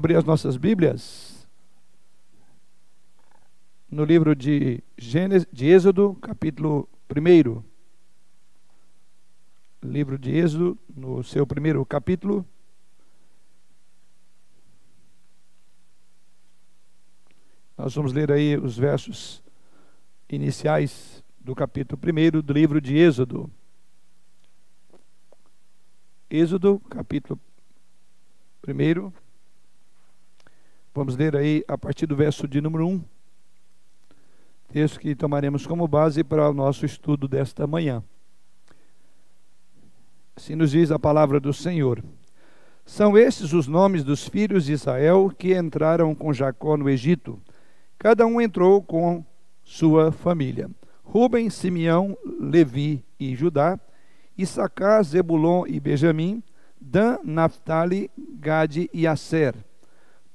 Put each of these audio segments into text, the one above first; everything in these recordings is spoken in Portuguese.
abrir as nossas Bíblias no livro de, Gênesis, de Êxodo, capítulo 1. Livro de Êxodo, no seu primeiro capítulo. Nós vamos ler aí os versos iniciais do capítulo 1 do livro de Êxodo. Êxodo, capítulo 1 Vamos ler aí a partir do verso de número 1, texto que tomaremos como base para o nosso estudo desta manhã. Assim nos diz a palavra do Senhor. São estes os nomes dos filhos de Israel que entraram com Jacó no Egito. Cada um entrou com sua família. Ruben, Simeão, Levi e Judá, Issacar, Zebulon e Benjamim, Dan, Naphtali, Gade e Aser.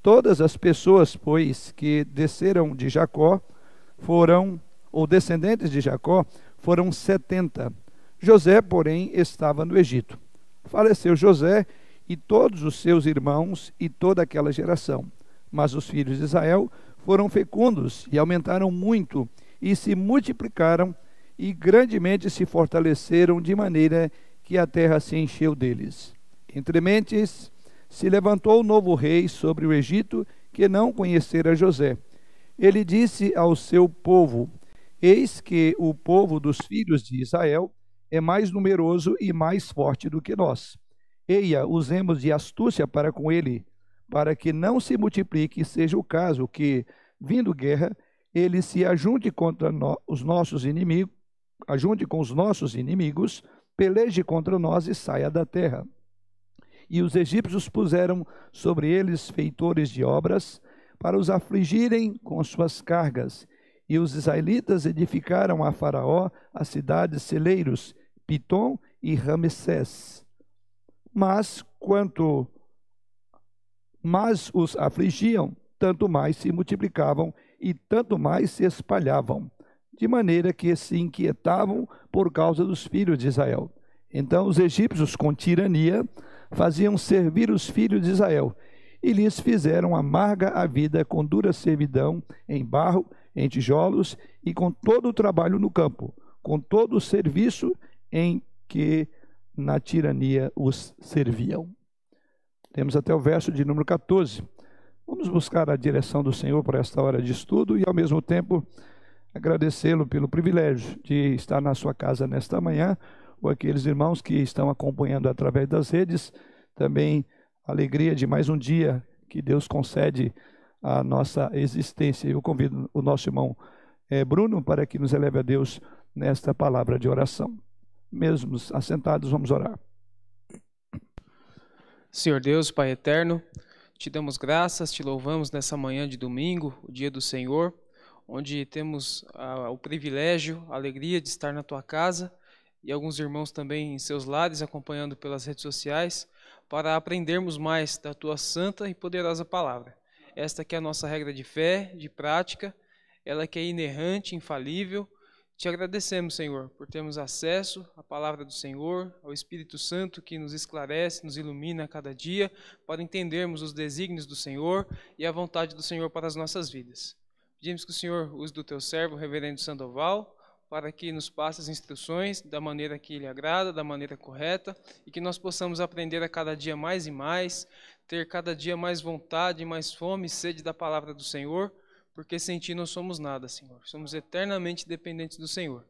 Todas as pessoas, pois, que desceram de Jacó foram, ou descendentes de Jacó, foram setenta. José, porém, estava no Egito. Faleceu José e todos os seus irmãos e toda aquela geração. Mas os filhos de Israel foram fecundos e aumentaram muito e se multiplicaram e grandemente se fortaleceram de maneira que a terra se encheu deles. Entre mentes se levantou o novo rei sobre o Egito, que não conhecera José. Ele disse ao seu povo: Eis que o povo dos filhos de Israel é mais numeroso e mais forte do que nós. Eia, usemos de astúcia para com ele, para que não se multiplique seja o caso que, vindo guerra, ele se ajunte contra no, os nossos inimigos, ajunte com os nossos inimigos, peleje contra nós e saia da terra. E os egípcios puseram sobre eles feitores de obras para os afligirem com suas cargas. E os israelitas edificaram a Faraó as cidades celeiros, Pitom e Ramsés. Mas quanto mais os afligiam, tanto mais se multiplicavam e tanto mais se espalhavam, de maneira que se inquietavam por causa dos filhos de Israel. Então os egípcios, com tirania, faziam servir os filhos de Israel, e lhes fizeram amarga a vida com dura servidão em barro, em tijolos e com todo o trabalho no campo, com todo o serviço em que na tirania os serviam. Temos até o verso de número 14. Vamos buscar a direção do Senhor para esta hora de estudo e, ao mesmo tempo, agradecê-lo pelo privilégio de estar na sua casa nesta manhã ou aqueles irmãos que estão acompanhando através das redes, também alegria de mais um dia que Deus concede à nossa existência. Eu convido o nosso irmão é, Bruno para que nos eleve a Deus nesta palavra de oração. Mesmo assentados, vamos orar. Senhor Deus, Pai eterno, te damos graças, te louvamos nessa manhã de domingo, o dia do Senhor, onde temos ah, o privilégio, a alegria de estar na tua casa e alguns irmãos também em seus lares acompanhando pelas redes sociais, para aprendermos mais da tua santa e poderosa palavra. Esta que é a nossa regra de fé, de prática, ela que é inerrante, infalível. Te agradecemos, Senhor, por termos acesso à palavra do Senhor, ao Espírito Santo que nos esclarece, nos ilumina a cada dia, para entendermos os desígnios do Senhor e a vontade do Senhor para as nossas vidas. Pedimos que o Senhor use do teu servo, reverendo Sandoval, para que nos passe as instruções da maneira que lhe agrada, da maneira correta, e que nós possamos aprender a cada dia mais e mais, ter cada dia mais vontade, mais fome e sede da palavra do Senhor, porque sem ti não somos nada, Senhor. Somos eternamente dependentes do Senhor.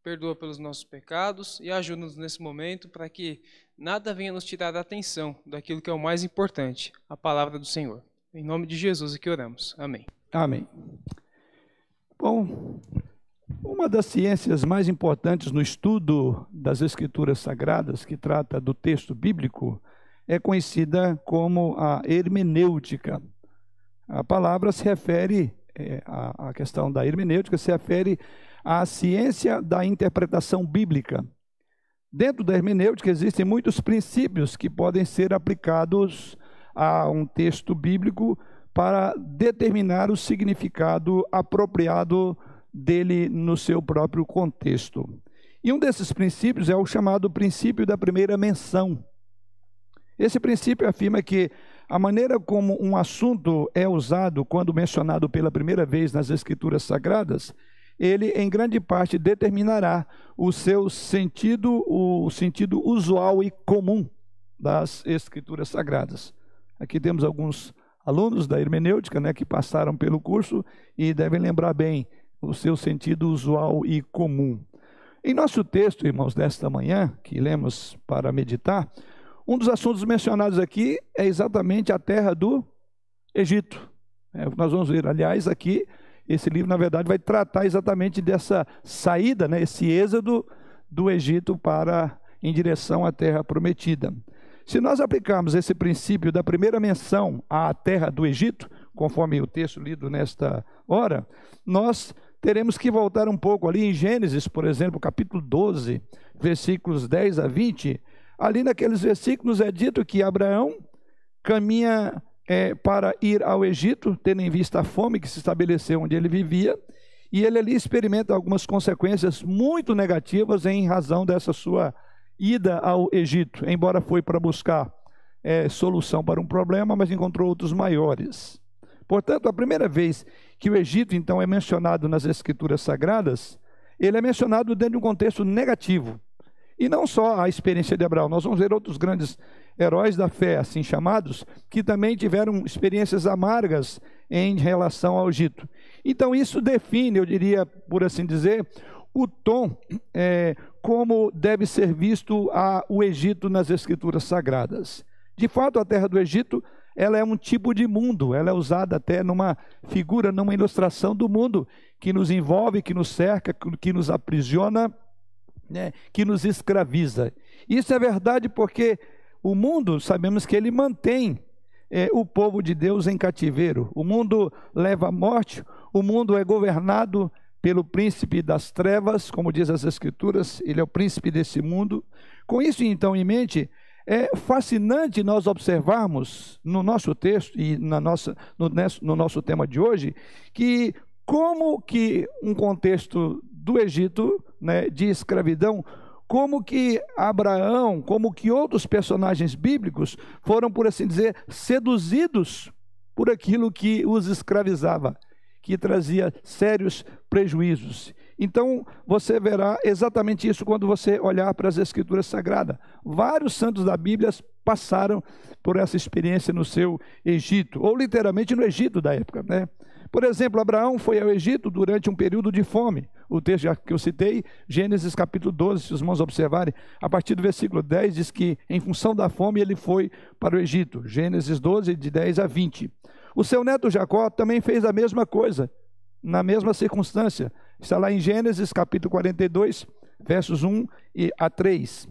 Perdoa pelos nossos pecados e ajuda-nos nesse momento para que nada venha nos tirar a atenção daquilo que é o mais importante, a palavra do Senhor. Em nome de Jesus é que oramos. Amém. Amém. Bom, uma das ciências mais importantes no estudo das Escrituras Sagradas, que trata do texto bíblico, é conhecida como a hermenêutica. A palavra se refere, é, a, a questão da hermenêutica se refere à ciência da interpretação bíblica. Dentro da hermenêutica existem muitos princípios que podem ser aplicados a um texto bíblico para determinar o significado apropriado dele no seu próprio contexto. E um desses princípios é o chamado princípio da primeira menção. Esse princípio afirma que a maneira como um assunto é usado quando mencionado pela primeira vez nas Escrituras Sagradas, ele em grande parte determinará o seu sentido, o sentido usual e comum das Escrituras Sagradas. Aqui temos alguns alunos da hermenêutica né, que passaram pelo curso e devem lembrar bem o seu sentido usual e comum. Em nosso texto, irmãos, desta manhã, que lemos para meditar, um dos assuntos mencionados aqui é exatamente a terra do Egito. É, nós vamos ver, aliás, aqui, esse livro, na verdade, vai tratar exatamente dessa saída, né, esse êxodo do Egito para em direção à terra prometida. Se nós aplicarmos esse princípio da primeira menção à terra do Egito, conforme o texto lido nesta hora, nós teremos que voltar um pouco ali em Gênesis, por exemplo, capítulo 12, versículos 10 a 20. Ali naqueles versículos é dito que Abraão caminha é, para ir ao Egito, tendo em vista a fome que se estabeleceu onde ele vivia, e ele ali experimenta algumas consequências muito negativas em razão dessa sua ida ao Egito, embora foi para buscar é, solução para um problema, mas encontrou outros maiores. Portanto, a primeira vez que o Egito, então, é mencionado nas Escrituras Sagradas, ele é mencionado dentro de um contexto negativo. E não só a experiência de Abraão, nós vamos ver outros grandes heróis da fé, assim chamados, que também tiveram experiências amargas em relação ao Egito. Então, isso define, eu diria, por assim dizer, o tom é, como deve ser visto a, o Egito nas Escrituras Sagradas. De fato, a terra do Egito ela é um tipo de mundo, ela é usada até numa figura, numa ilustração do mundo que nos envolve, que nos cerca, que nos aprisiona, né, que nos escraviza. Isso é verdade porque o mundo, sabemos que ele mantém é, o povo de Deus em cativeiro. O mundo leva à morte, o mundo é governado pelo príncipe das trevas, como diz as Escrituras, ele é o príncipe desse mundo. Com isso, então, em mente, é fascinante nós observarmos no nosso texto e na nossa, no, no nosso tema de hoje, que como que um contexto do Egito, né, de escravidão, como que Abraão, como que outros personagens bíblicos foram, por assim dizer, seduzidos por aquilo que os escravizava que trazia sérios prejuízos. Então, você verá exatamente isso quando você olhar para as Escrituras Sagradas. Vários santos da Bíblia passaram por essa experiência no seu Egito, ou literalmente no Egito da época, né? Por exemplo, Abraão foi ao Egito durante um período de fome. O texto que eu citei, Gênesis capítulo 12, se os irmãos observarem, a partir do versículo 10 diz que em função da fome ele foi para o Egito. Gênesis 12, de 10 a 20. O seu neto Jacó também fez a mesma coisa, na mesma circunstância. Está lá em Gênesis capítulo 42, versos 1 a 3.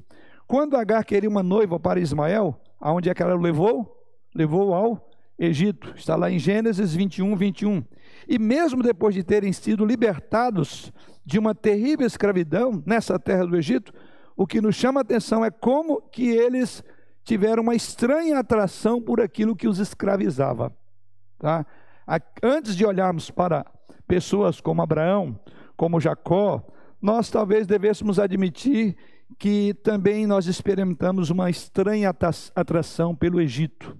Quando Agar queria uma noiva para Ismael, aonde é que ela o levou? Levou ao Egito. Está lá em Gênesis 21, 21. E mesmo depois de terem sido libertados de uma terrível escravidão nessa terra do Egito, o que nos chama a atenção é como que eles tiveram uma estranha atração por aquilo que os escravizava. Tá? Antes de olharmos para pessoas como Abraão, como Jacó, nós talvez devêssemos admitir que também nós experimentamos uma estranha atração pelo Egito,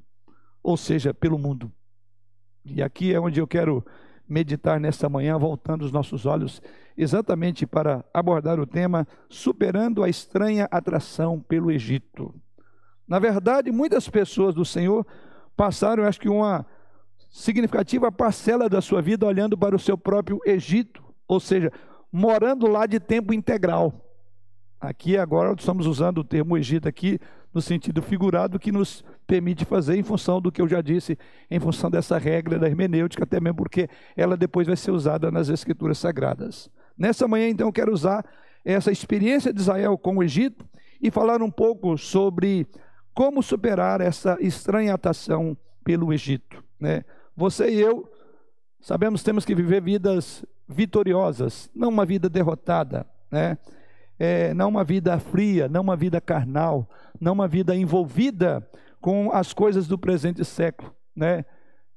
ou seja, pelo mundo. E aqui é onde eu quero meditar nesta manhã, voltando os nossos olhos exatamente para abordar o tema superando a estranha atração pelo Egito. Na verdade, muitas pessoas do Senhor passaram, acho que uma significativa parcela da sua vida olhando para o seu próprio Egito, ou seja, morando lá de tempo integral. Aqui agora estamos usando o termo Egito aqui no sentido figurado que nos permite fazer em função do que eu já disse, em função dessa regra da hermenêutica, até mesmo porque ela depois vai ser usada nas escrituras sagradas. Nessa manhã então eu quero usar essa experiência de Israel com o Egito e falar um pouco sobre como superar essa estranha atração pelo Egito, né? Você e eu sabemos temos que viver vidas vitoriosas, não uma vida derrotada, né? É, não uma vida fria, não uma vida carnal, não uma vida envolvida com as coisas do presente século, né?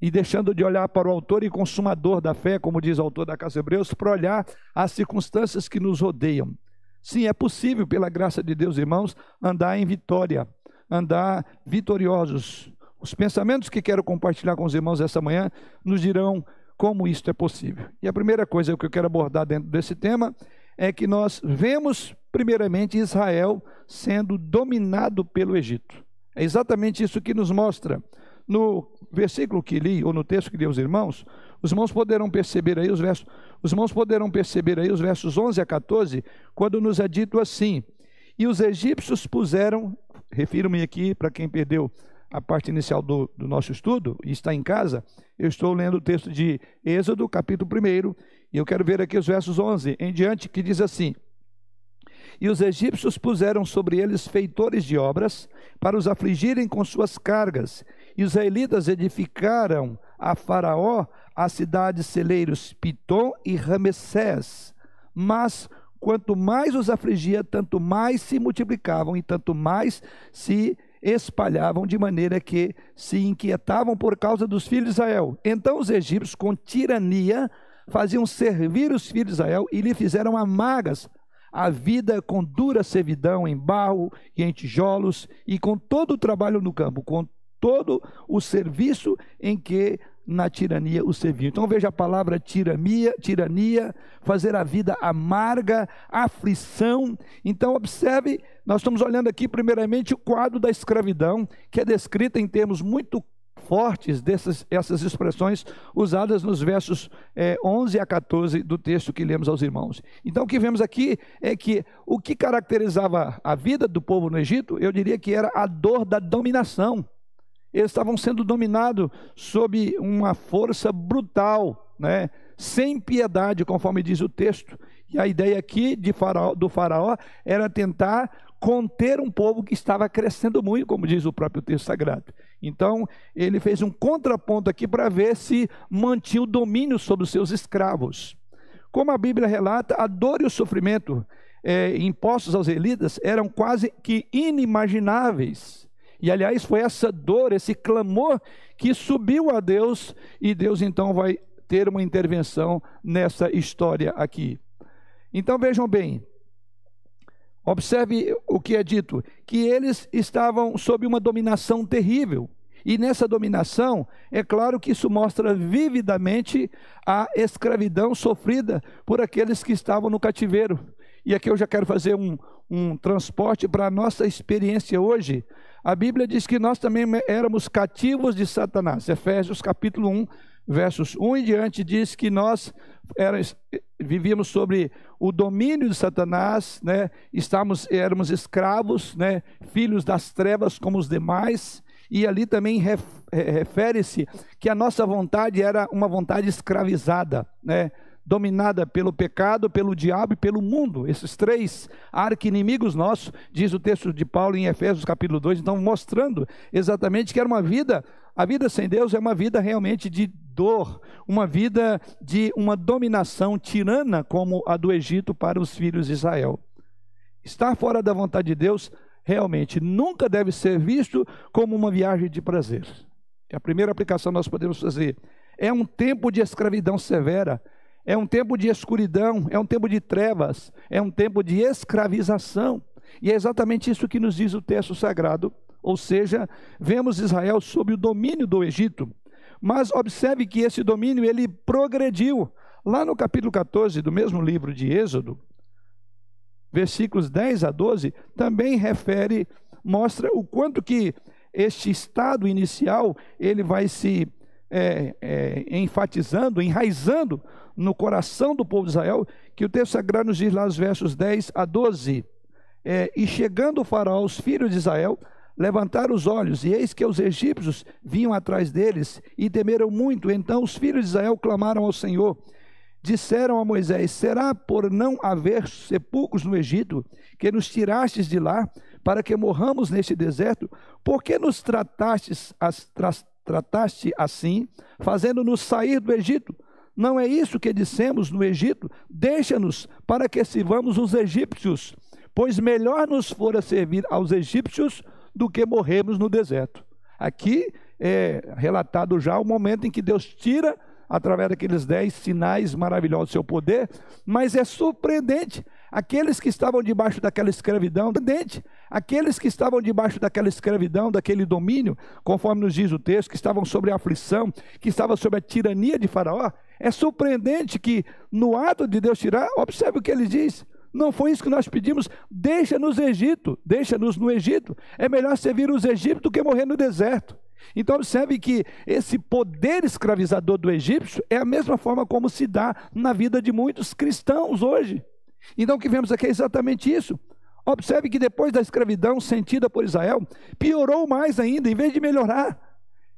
E deixando de olhar para o autor e consumador da fé, como diz o autor da Casa Hebreus, para olhar as circunstâncias que nos rodeiam. Sim, é possível, pela graça de Deus, irmãos, andar em vitória, andar vitoriosos, Os pensamentos que quero compartilhar com os irmãos essa manhã nos dirão como isto é possível. E a primeira coisa que eu quero abordar dentro desse tema é que nós vemos, primeiramente, Israel sendo dominado pelo Egito. É exatamente isso que nos mostra. No versículo que li, ou no texto que li aos irmãos, os irmãos poderão perceber aí os versos, os irmãos poderão perceber aí os versos 11 a 14, quando nos é dito assim: E os egípcios puseram, refiro-me aqui para quem perdeu a parte inicial do, do, nosso estudo e está em casa, eu estou lendo o texto de Êxodo, capítulo 1, e eu quero ver aqui os versos 11 em diante, que diz assim: E os egípcios puseram sobre eles feitores de obras, para os afligirem com suas cargas, e os israelitas edificaram a Faraó as cidades celeiros Pitom e Ramessés. Mas quanto mais os afligia, tanto mais se multiplicavam e tanto mais se espalhavam, de maneira que se inquietavam por causa dos filhos de Israel. Então os egípcios, com tirania, faziam servir os filhos de Israel e lhe fizeram amargas a vida com dura servidão em barro e em tijolos e com todo o trabalho no campo, com todo o serviço em que na tirania o serviam. Então veja a palavra tirania, tirania, fazer a vida amarga, aflição. Então observe, nós estamos olhando aqui primeiramente o quadro da escravidão, que é descrita em termos muito fortes dessas essas expressões usadas nos versos é, 11 a 14 do texto que lemos aos irmãos. Então o que vemos aqui é que o que caracterizava a vida do povo no Egito, eu diria que era a dor da dominação. Eles estavam sendo dominados sob uma força brutal, né? sem piedade, conforme diz o texto. E a ideia aqui faraó, do faraó era tentar conter um povo que estava crescendo muito, como diz o próprio texto sagrado. Então, ele fez um contraponto aqui para ver se mantinha o domínio sobre os seus escravos. Como a Bíblia relata, a dor e o sofrimento é, impostos aos elitas eram quase que inimagináveis. E aliás, foi essa dor, esse clamor que subiu a Deus, e Deus então vai ter uma intervenção nessa história aqui. Então vejam bem, observe o que é dito: que eles estavam sob uma dominação terrível. E nessa dominação, é claro que isso mostra vividamente a escravidão sofrida por aqueles que estavam no cativeiro. E aqui eu já quero fazer um, um transporte para a nossa experiência hoje. A Bíblia diz que nós também éramos cativos de Satanás. Efésios capítulo 1, versos 1 em diante diz que nós éramos, vivíamos sobre o domínio de Satanás, né? Estávamos, éramos escravos, né? Filhos das trevas como os demais. E ali também refere-se que a nossa vontade era uma vontade escravizada, né? Dominada pelo pecado, pelo diabo e pelo mundo. Esses três arqui-inimigos nossos, diz o texto de Paulo em Efésios capítulo 2, então mostrando exatamente que era uma vida, a vida sem Deus é uma vida realmente de dor, uma vida de uma dominação tirana como a do Egito para os filhos de Israel. Estar fora da vontade de Deus realmente nunca deve ser visto como uma viagem de prazer. É a primeira aplicação que nós podemos fazer. É um tempo de escravidão severa, é um tempo de escuridão, é um tempo de trevas, é um tempo de escravização. E é exatamente isso que nos diz o texto sagrado. Ou seja, vemos Israel sob o domínio do Egito. Mas observe que esse domínio ele progrediu. Lá no capítulo 14 do mesmo livro de Êxodo, versículos 10 a 12, também refere, mostra o quanto que este estado inicial ele vai se é, é, enfatizando, enraizando no coração do povo de Israel, que o texto sagrado nos diz lá nos versos 10 a 12. É, e chegando o faraó, os filhos de Israel levantaram os olhos, e eis que os egípcios vinham atrás deles e temeram muito. Então os filhos de Israel clamaram ao Senhor. Disseram a Moisés: Será por não haver sepulcros no Egito que nos tirastes de lá para que morramos neste deserto? Por que nos tratastes, as, trataste assim, fazendo-nos sair do Egito? Não é isso que dissemos no Egito? Deixa-nos para que sirvamos os egípcios, pois melhor nos fora servir aos egípcios do que morrermos no deserto. Aqui é relatado já o momento em que Deus tira, através daqueles dez sinais maravilhosos do seu poder, mas é surpreendente aqueles que estavam debaixo daquela escravidão, aqueles que estavam debaixo daquela escravidão, daquele domínio, conforme nos diz o texto, que estavam sobre a aflição, que estavam sob a tirania de Faraó, é surpreendente que no ato de Deus tirar, observe o que ele diz. Não foi isso que nós pedimos. Deixa-nos Egito, deixa-nos no Egito. É melhor servir os egípcios do que morrer no deserto. Então observe que esse poder escravizador do egípcio é a mesma forma como se dá na vida de muitos cristãos hoje. Então o que vemos aqui é exatamente isso. Observe que depois da escravidão sentida por Israel, piorou mais ainda, em vez de melhorar.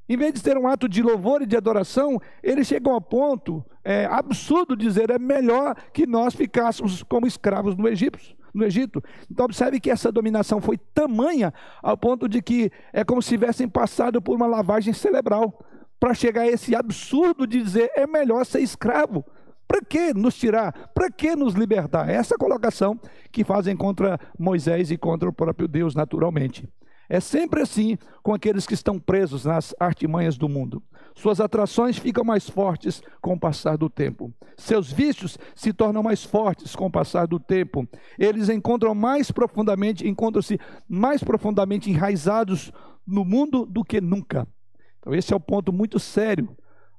Em vez de ter um ato de louvor e de adoração, eles chegam ao ponto é, absurdo de dizer é melhor que nós ficássemos como escravos no Egito no Egito. Então, observe que essa dominação foi tamanha ao ponto de que é como se tivessem passado por uma lavagem cerebral para chegar a esse absurdo de dizer é melhor ser escravo. Para que nos tirar? Para que nos libertar? Essa colocação que fazem contra Moisés e contra o próprio Deus, naturalmente. É sempre assim com aqueles que estão presos nas artimanhas do mundo. Suas atrações ficam mais fortes com o passar do tempo. Seus vícios se tornam mais fortes com o passar do tempo. Eles encontram mais profundamente, encontram-se mais profundamente enraizados no mundo do que nunca. Então esse é o um ponto muito sério.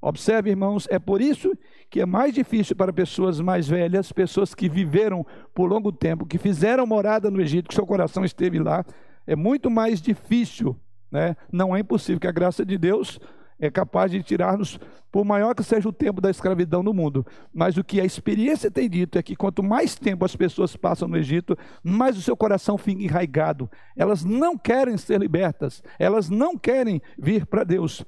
Observe, irmãos, é por isso que é mais difícil para pessoas mais velhas, pessoas que viveram por longo tempo, que fizeram morada no Egito, que seu coração esteve lá, é muito mais difícil, né? não é impossível que a graça de Deus é capaz de tirar-nos, por maior que seja o tempo da escravidão no mundo. Mas o que a experiência tem dito é que quanto mais tempo as pessoas passam no Egito, mais o seu coração fica enraigado. Elas não querem ser libertas, elas não querem vir para Deus.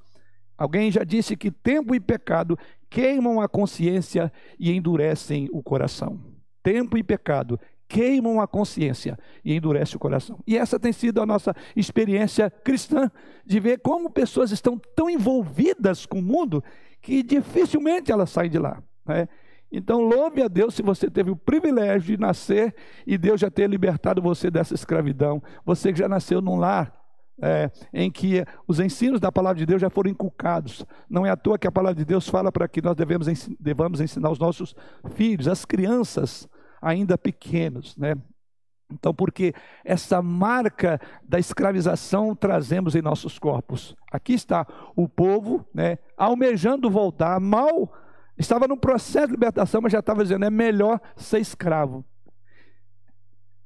Alguém já disse que tempo e pecado queimam a consciência e endurecem o coração. Tempo e pecado queimam a consciência e endurece o coração. E essa tem sido a nossa experiência cristã, de ver como pessoas estão tão envolvidas com o mundo que dificilmente elas saem de lá. Né? Então, louve a Deus se você teve o privilégio de nascer e Deus já ter libertado você dessa escravidão. Você que já nasceu num lar é, em que os ensinos da palavra de Deus já foram inculcados. Não é à toa que a palavra de Deus fala para que nós devemos, devamos ensinar os nossos filhos, as crianças, ainda pequenos, né? Então, porque essa marca da escravização trazemos em nossos corpos. Aqui está o povo, né, almejando voltar, mal estava no processo de libertação, mas já estava dizendo é melhor ser escravo.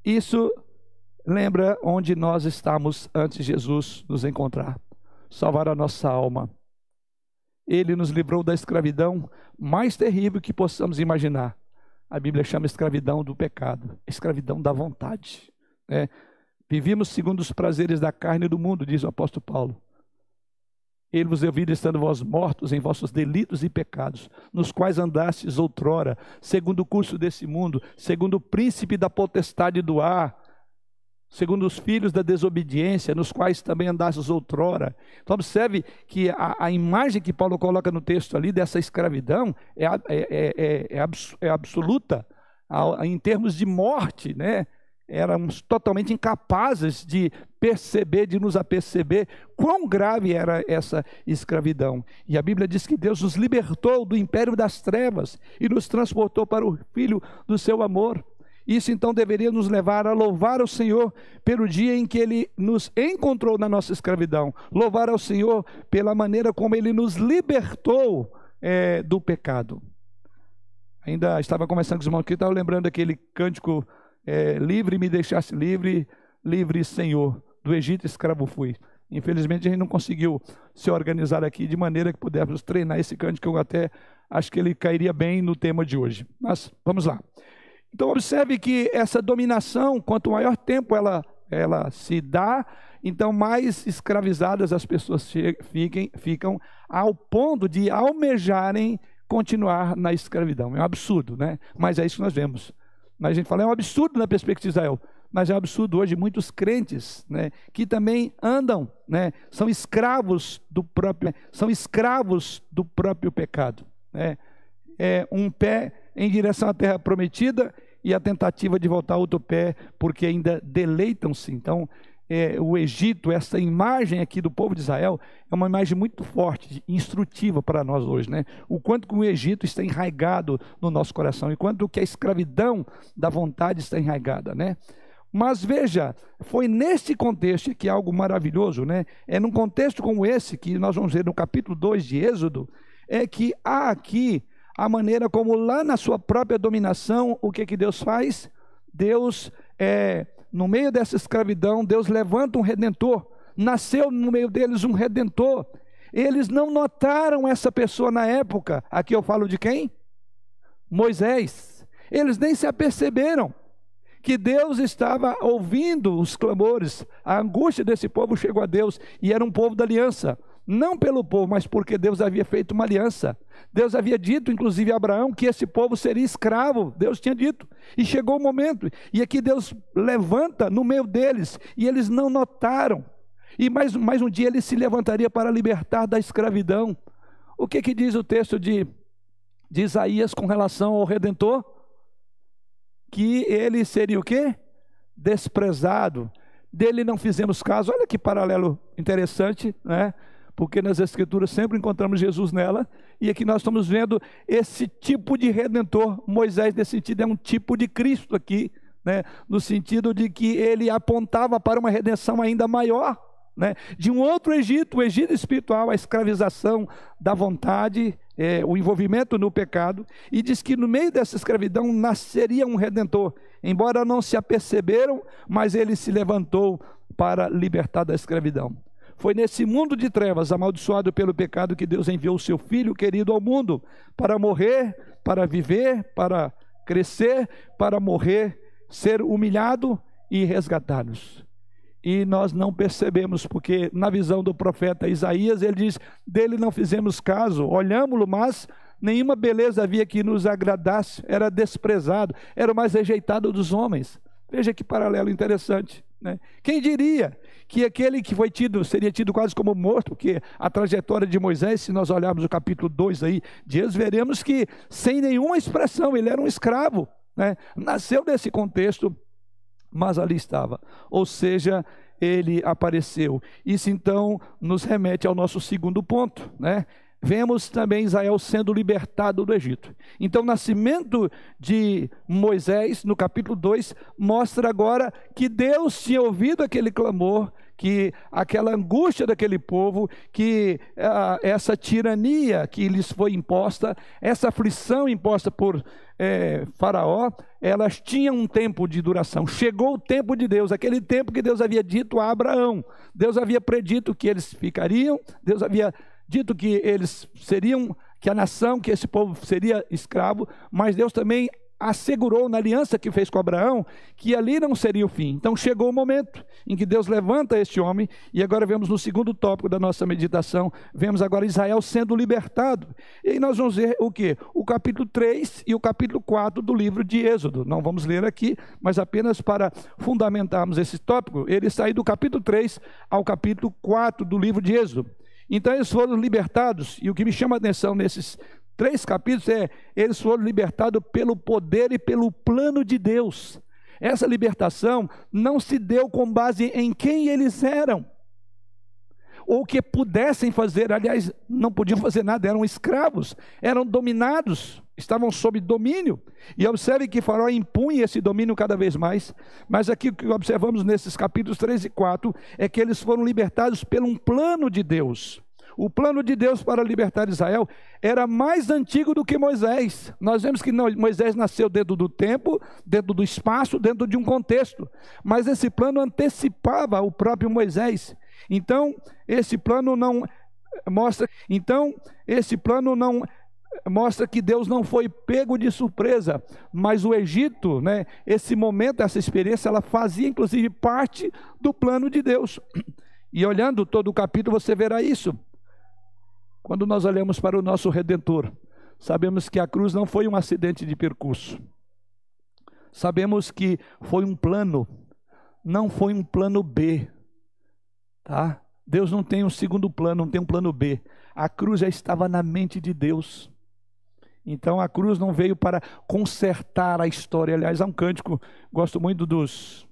Isso lembra onde nós estamos antes de Jesus nos encontrar, salvar a nossa alma. Ele nos livrou da escravidão mais terrível que possamos imaginar a Bíblia chama escravidão do pecado, escravidão da vontade. Né? Segundo os prazeres da carne e do mundo, diz o apóstolo Paulo. Ele vos deu vida estando vós mortos em vossos delitos e pecados, nos quais andastes outrora, segundo o curso desse mundo, segundo o príncipe da potestade do ar, segundo os filhos da desobediência, nos quais também andastes outrora. Então, observe que a, a, imagem que Paulo coloca no texto ali dessa escravidão é, é, é, é, abs, é absoluta em termos de morte, né? Éramos totalmente incapazes de perceber, de nos aperceber quão grave era essa escravidão. E a Bíblia diz que Deus nos libertou do império das trevas e nos transportou para o Filho do seu amor. Isso então deveria nos levar a louvar o Senhor pelo dia em que Ele nos encontrou na nossa escravidão, louvar ao Senhor pela maneira como Ele nos libertou é, do pecado. Ainda estava conversando com os irmãos aqui, estava lembrando aquele cântico é, livre me deixasse livre, livre Senhor, do Egito escravo fui. Infelizmente a gente não conseguiu se organizar aqui de maneira que pudéssemos treinar esse cântico, eu até acho que ele cairia bem no tema de hoje. Mas vamos lá. Então, observe que essa dominação, quanto maior tempo ela, ela se dá, então mais escravizadas as pessoas fiquem, ficam ao ponto de almejarem continuar na escravidão. É um absurdo, né? Mas é isso que nós vemos. Mas a gente fala, é um absurdo na perspectiva de Israel. Mas é um absurdo hoje muitos crentes, né, que também andam, né, são escravos do próprio, são escravos do próprio pecado, né? É um pé em direção à terra prometida e a tentativa de voltar outro pé, porque ainda deleitam-se. Então, é, o Egito, essa imagem aqui do povo de Israel, é uma imagem muito forte, instrutiva para nós hoje, né? O quanto que o Egito está enraigado no nosso coração, e quanto que a escravidão da vontade está enraigada, né? Mas veja, foi nesse contexto que é algo maravilhoso, né? É num contexto como esse, que nós vamos ver no capítulo 2 de Êxodo, é que há aqui a maneira como lá na sua própria dominação, o que que Deus faz? Deus, é, no meio dessa escravidão, Deus levanta um redentor. Nasceu no meio deles um redentor. Eles não notaram essa pessoa na época. Aqui eu falo de quem? Moisés. Eles nem se aperceberam que Deus estava ouvindo os clamores, a angústia desse povo chegou a Deus e era um povo da aliança. Não pelo povo, mas porque Deus havia feito uma aliança. Deus havia dito, inclusive a Abraão, que esse povo seria escravo. Deus tinha dito. E chegou o momento. E aqui Deus levanta no meio deles. E eles não notaram. E mais, mais um dia ele se levantaria para libertar da escravidão. O que, que diz o texto de, de Isaías com relação ao Redentor? que ele seria o quê? Desprezado. Dele não fizemos caso. Olha que paralelo interessante, né? Porque nas Escrituras sempre encontramos Jesus nela, e aqui nós estamos vendo esse tipo de redentor. Moisés, nesse sentido, é um tipo de Cristo aqui, né? no sentido de que ele apontava para uma redenção ainda maior, né? de um outro Egito, o Egito espiritual, a escravização da vontade é, o envolvimento no pecado, e diz que no meio dessa escravidão nasceria um redentor. Embora não se aperceberam, mas ele se levantou para libertar da escravidão. Foi nesse mundo de trevas, amaldiçoado pelo pecado, que Deus enviou o seu filho querido ao mundo para morrer, para viver, para crescer, para morrer, ser humilhado e resgatá-los e nós não percebemos, porque na visão do profeta Isaías, ele diz: dele não fizemos caso, olhámo-lo, mas nenhuma beleza havia que nos agradasse, era desprezado, era o mais rejeitado dos homens. Veja que paralelo interessante. Né? Quem diria que aquele que foi tido, seria tido quase como morto, porque a trajetória de Moisés, se nós olharmos o capítulo 2 aí de veremos que sem nenhuma expressão, ele era um escravo. Né? Nasceu desse contexto mas ali estava. Ou seja, ele apareceu. Isso então nos remete ao nosso segundo ponto, né? Vemos também Israel sendo libertado do Egito. Então, o nascimento de Moisés, no capítulo 2, mostra agora que Deus tinha ouvido aquele clamor, que aquela angústia daquele povo, que uh, essa tirania que lhes foi imposta, essa aflição imposta por é, Faraó, elas tinham um tempo de duração. Chegou o tempo de Deus, aquele tempo que Deus havia dito a Abraão. Deus havia predito que eles ficariam, Deus havia dito que eles seriam, que a nação, que esse povo seria escravo, mas Deus também assegurou na aliança que fez com Abraão que ali não seria o fim. Então chegou o momento em que Deus levanta este homem, e agora vemos no segundo tópico da nossa meditação, vemos agora Israel sendo libertado. E aí nós vamos ver o que? O capítulo 3 e o capítulo 4 do livro de Êxodo. Não vamos ler aqui, mas apenas para fundamentarmos esse tópico, ele sai do capítulo 3 ao capítulo 4 do livro de Êxodo. Então eles foram libertados, e o que me chama a atenção nesses três capítulos é: eles foram libertados pelo poder e pelo plano de Deus. Essa libertação não se deu com base em quem eles eram, ou que pudessem fazer, aliás, não podiam fazer nada, eram escravos, eram dominados, estavam sob domínio. E observe que Faraó impunha esse domínio cada vez mais. Mas aqui o que observamos nesses capítulos 3 e 4 é que eles foram libertados por um plano de Deus. O plano de Deus para libertar Israel era mais antigo do que Moisés. Nós vemos que Moisés nasceu dentro do tempo, dentro do espaço, dentro de um contexto. Mas esse plano antecipava o próprio Moisés. Então, esse plano não mostra, então esse plano não mostra que Deus não foi pego de surpresa, mas o Egito, né, esse momento, essa experiência, ela fazia inclusive parte do plano de Deus. E olhando todo o capítulo, você verá isso. Quando nós olhamos para o nosso Redentor, sabemos que a cruz não foi um acidente de percurso. Sabemos que foi um plano, não foi um plano B. Tá? Deus não tem um segundo plano, não tem um plano B. A cruz já estava na mente de Deus. Então a cruz não veio para consertar a história. Aliás, há um cântico, gosto muito dos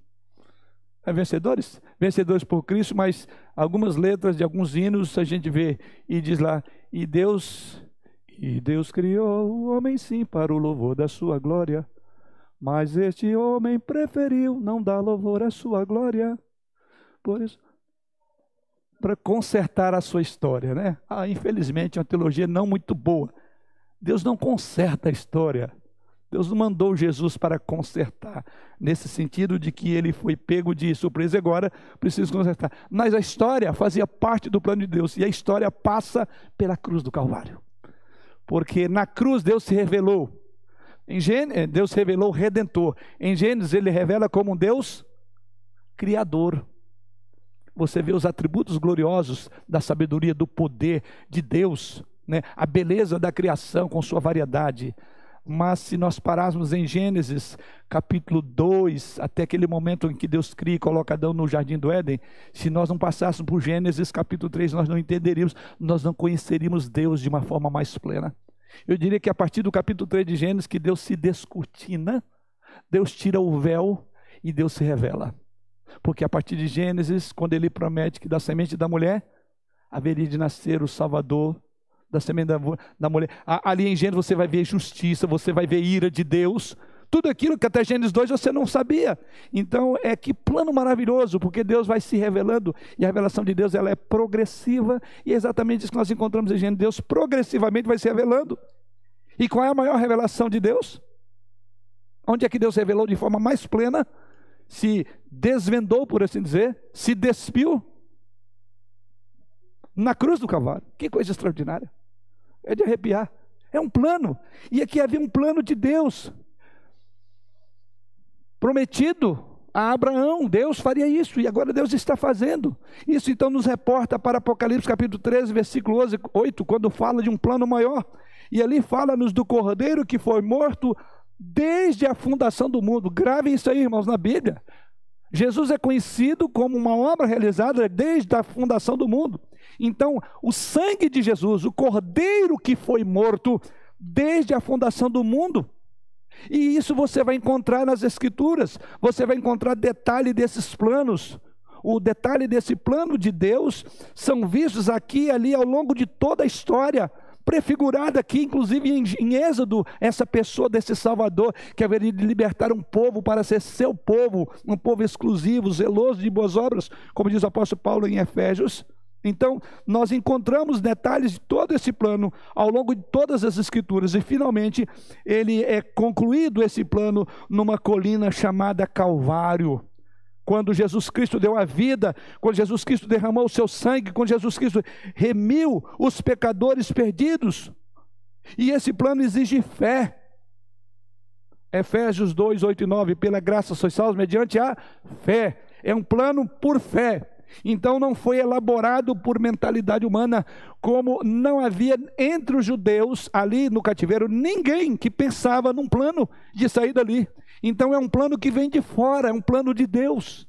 É vencedores? Vencedores por Cristo, mas algumas letras de alguns hinos a gente vê e diz lá: e Deus, e Deus criou o homem sim para o louvor da sua glória, mas este homem preferiu não dar louvor à sua glória. Por isso, para consertar a sua história, né? Ah, infelizmente, é uma teologia não muito boa. Deus não conserta a história. Deus não mandou Jesus para consertar, nesse sentido de que ele foi pego de surpresa agora precisa consertar. Mas a história fazia parte do plano de Deus e a história passa pela cruz do Calvário. Porque na cruz Deus se revelou. Em Gênesis, Deus revelou o redentor. Em Gênesis ele revela como um Deus criador você vê os atributos gloriosos da sabedoria, do poder de Deus, né? a beleza da criação com sua variedade. Mas se nós parássemos em Gênesis capítulo 2, até aquele momento em que Deus cria e coloca Adão no jardim do Éden, se nós não passássemos por Gênesis capítulo 3, nós não entenderíamos, nós não conheceríamos Deus de uma forma mais plena. Eu diria que a partir do capítulo 3 de Gênesis que Deus se descortina, Deus tira o véu e Deus se revela. Porque a partir de Gênesis, quando ele promete que da semente da mulher haveria de nascer o Salvador da semente da, da mulher. Ali em Gênesis você vai ver justiça, você vai ver ira de Deus. Tudo aquilo que até Gênesis 2 você não sabia. Então é que plano maravilhoso, porque Deus vai se revelando e a revelação de Deus ela é progressiva e é exatamente isso que nós encontramos em Gênesis. Deus progressivamente vai se revelando. E qual é a maior revelação de Deus? Onde é que Deus revelou de forma mais plena? Se desvendou, por assim dizer, se despiu na cruz do cavalo. Que coisa extraordinária. É de arrepiar. É um plano. E aqui havia um plano de Deus prometido a Abraão. Deus faria isso e agora Deus está fazendo. Isso então nos reporta para Apocalipse capítulo 13, versículo 8, quando fala de um plano maior. E ali fala-nos do cordeiro que foi morto desde a fundação do mundo. Gravem isso aí, irmãos, na Bíblia. Jesus é conhecido como uma obra realizada desde a fundação do mundo. Então, o sangue de Jesus, o cordeiro que foi morto desde a fundação do mundo, e isso você vai encontrar nas Escrituras, você vai encontrar detalhe desses planos. O detalhe desse plano de Deus são vistos aqui e ali ao longo de toda a história prefigurada aqui, inclusive em, em Êxodo, essa pessoa desse Salvador que haveria de libertar um povo para ser seu povo, um povo exclusivo, zeloso de boas obras, como diz o apóstolo Paulo em Efésios. Então, nós encontramos detalhes de todo esse plano ao longo de todas as escrituras e finalmente ele é concluído esse plano numa colina chamada Calvário quando Jesus Cristo deu a vida, quando Jesus Cristo derramou o seu sangue, quando Jesus Cristo remiu os pecadores perdidos. E esse plano exige fé. Efésios 2, 8 e 9, pela graça sois salvos mediante a fé. É um plano por fé. Então não foi elaborado por mentalidade humana, como não havia entre os judeus ali no cativeiro ninguém que pensava num plano de sair dali. Então é um plano que vem de fora, é um plano de Deus.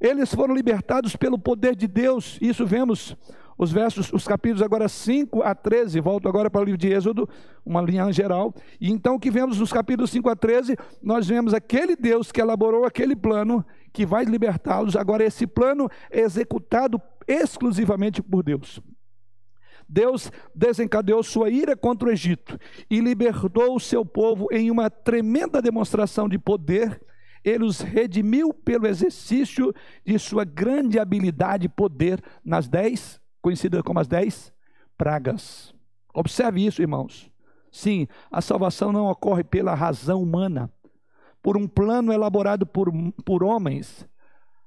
Eles foram libertados pelo poder de Deus. Isso vemos os versos, os capítulos agora 5 a 13. Volto agora para o livro de Êxodo, uma linha geral. E então o que vemos nos capítulos 5 a 13, nós vemos aquele Deus que elaborou aquele plano que vai libertá-los. Agora esse plano é executado exclusivamente por Deus. Deus desencadeou sua ira contra o Egito e libertou o seu povo em uma tremenda demonstração de poder. Ele os redimiu pelo exercício de sua grande habilidade e poder nas dez, conhecidas como as dez pragas. Observe isso, irmãos. Sim, a salvação não ocorre pela razão humana, por um plano elaborado por, por homens,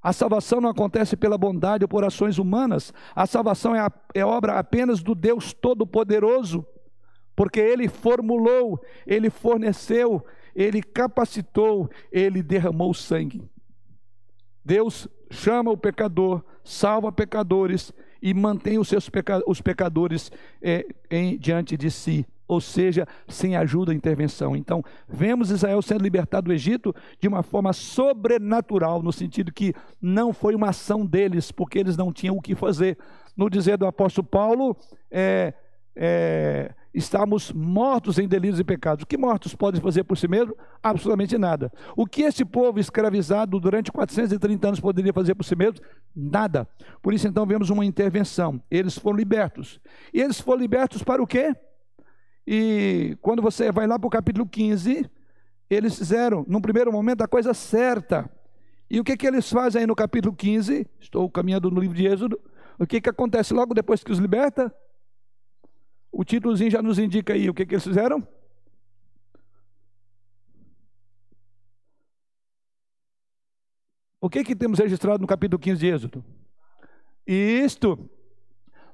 a salvação não acontece pela bondade ou por ações humanas. A salvação é, a, é obra apenas do Deus Todo-Poderoso, porque Ele formulou, Ele forneceu, Ele capacitou, Ele derramou sangue. Deus chama o pecador, salva pecadores e mantém os seus peca os pecadores é, em, diante de si ou seja, sem ajuda e intervenção. Então, vemos Israel sendo libertado do Egito de uma forma sobrenatural, no sentido que não foi uma ação deles, porque eles não tinham o que fazer. No dizer do apóstolo Paulo, é, é, estávamos mortos em delírios e pecados. O que mortos podem fazer por si mesmos? Absolutamente nada. O que esse povo escravizado durante 430 anos poderia fazer por si mesmo? Nada. Por isso, então, vemos uma intervenção. Eles foram libertos. E eles foram libertos para o quê? E quando você vai lá para o capítulo 15, eles fizeram, num primeiro momento, a coisa certa. E o que, que eles fazem aí no capítulo 15? Estou caminhando no livro de Êxodo. O que, que acontece logo depois que os liberta? O títulozinho já nos indica aí o que, que eles fizeram. O que, que temos registrado no capítulo 15 de Êxodo? Isto,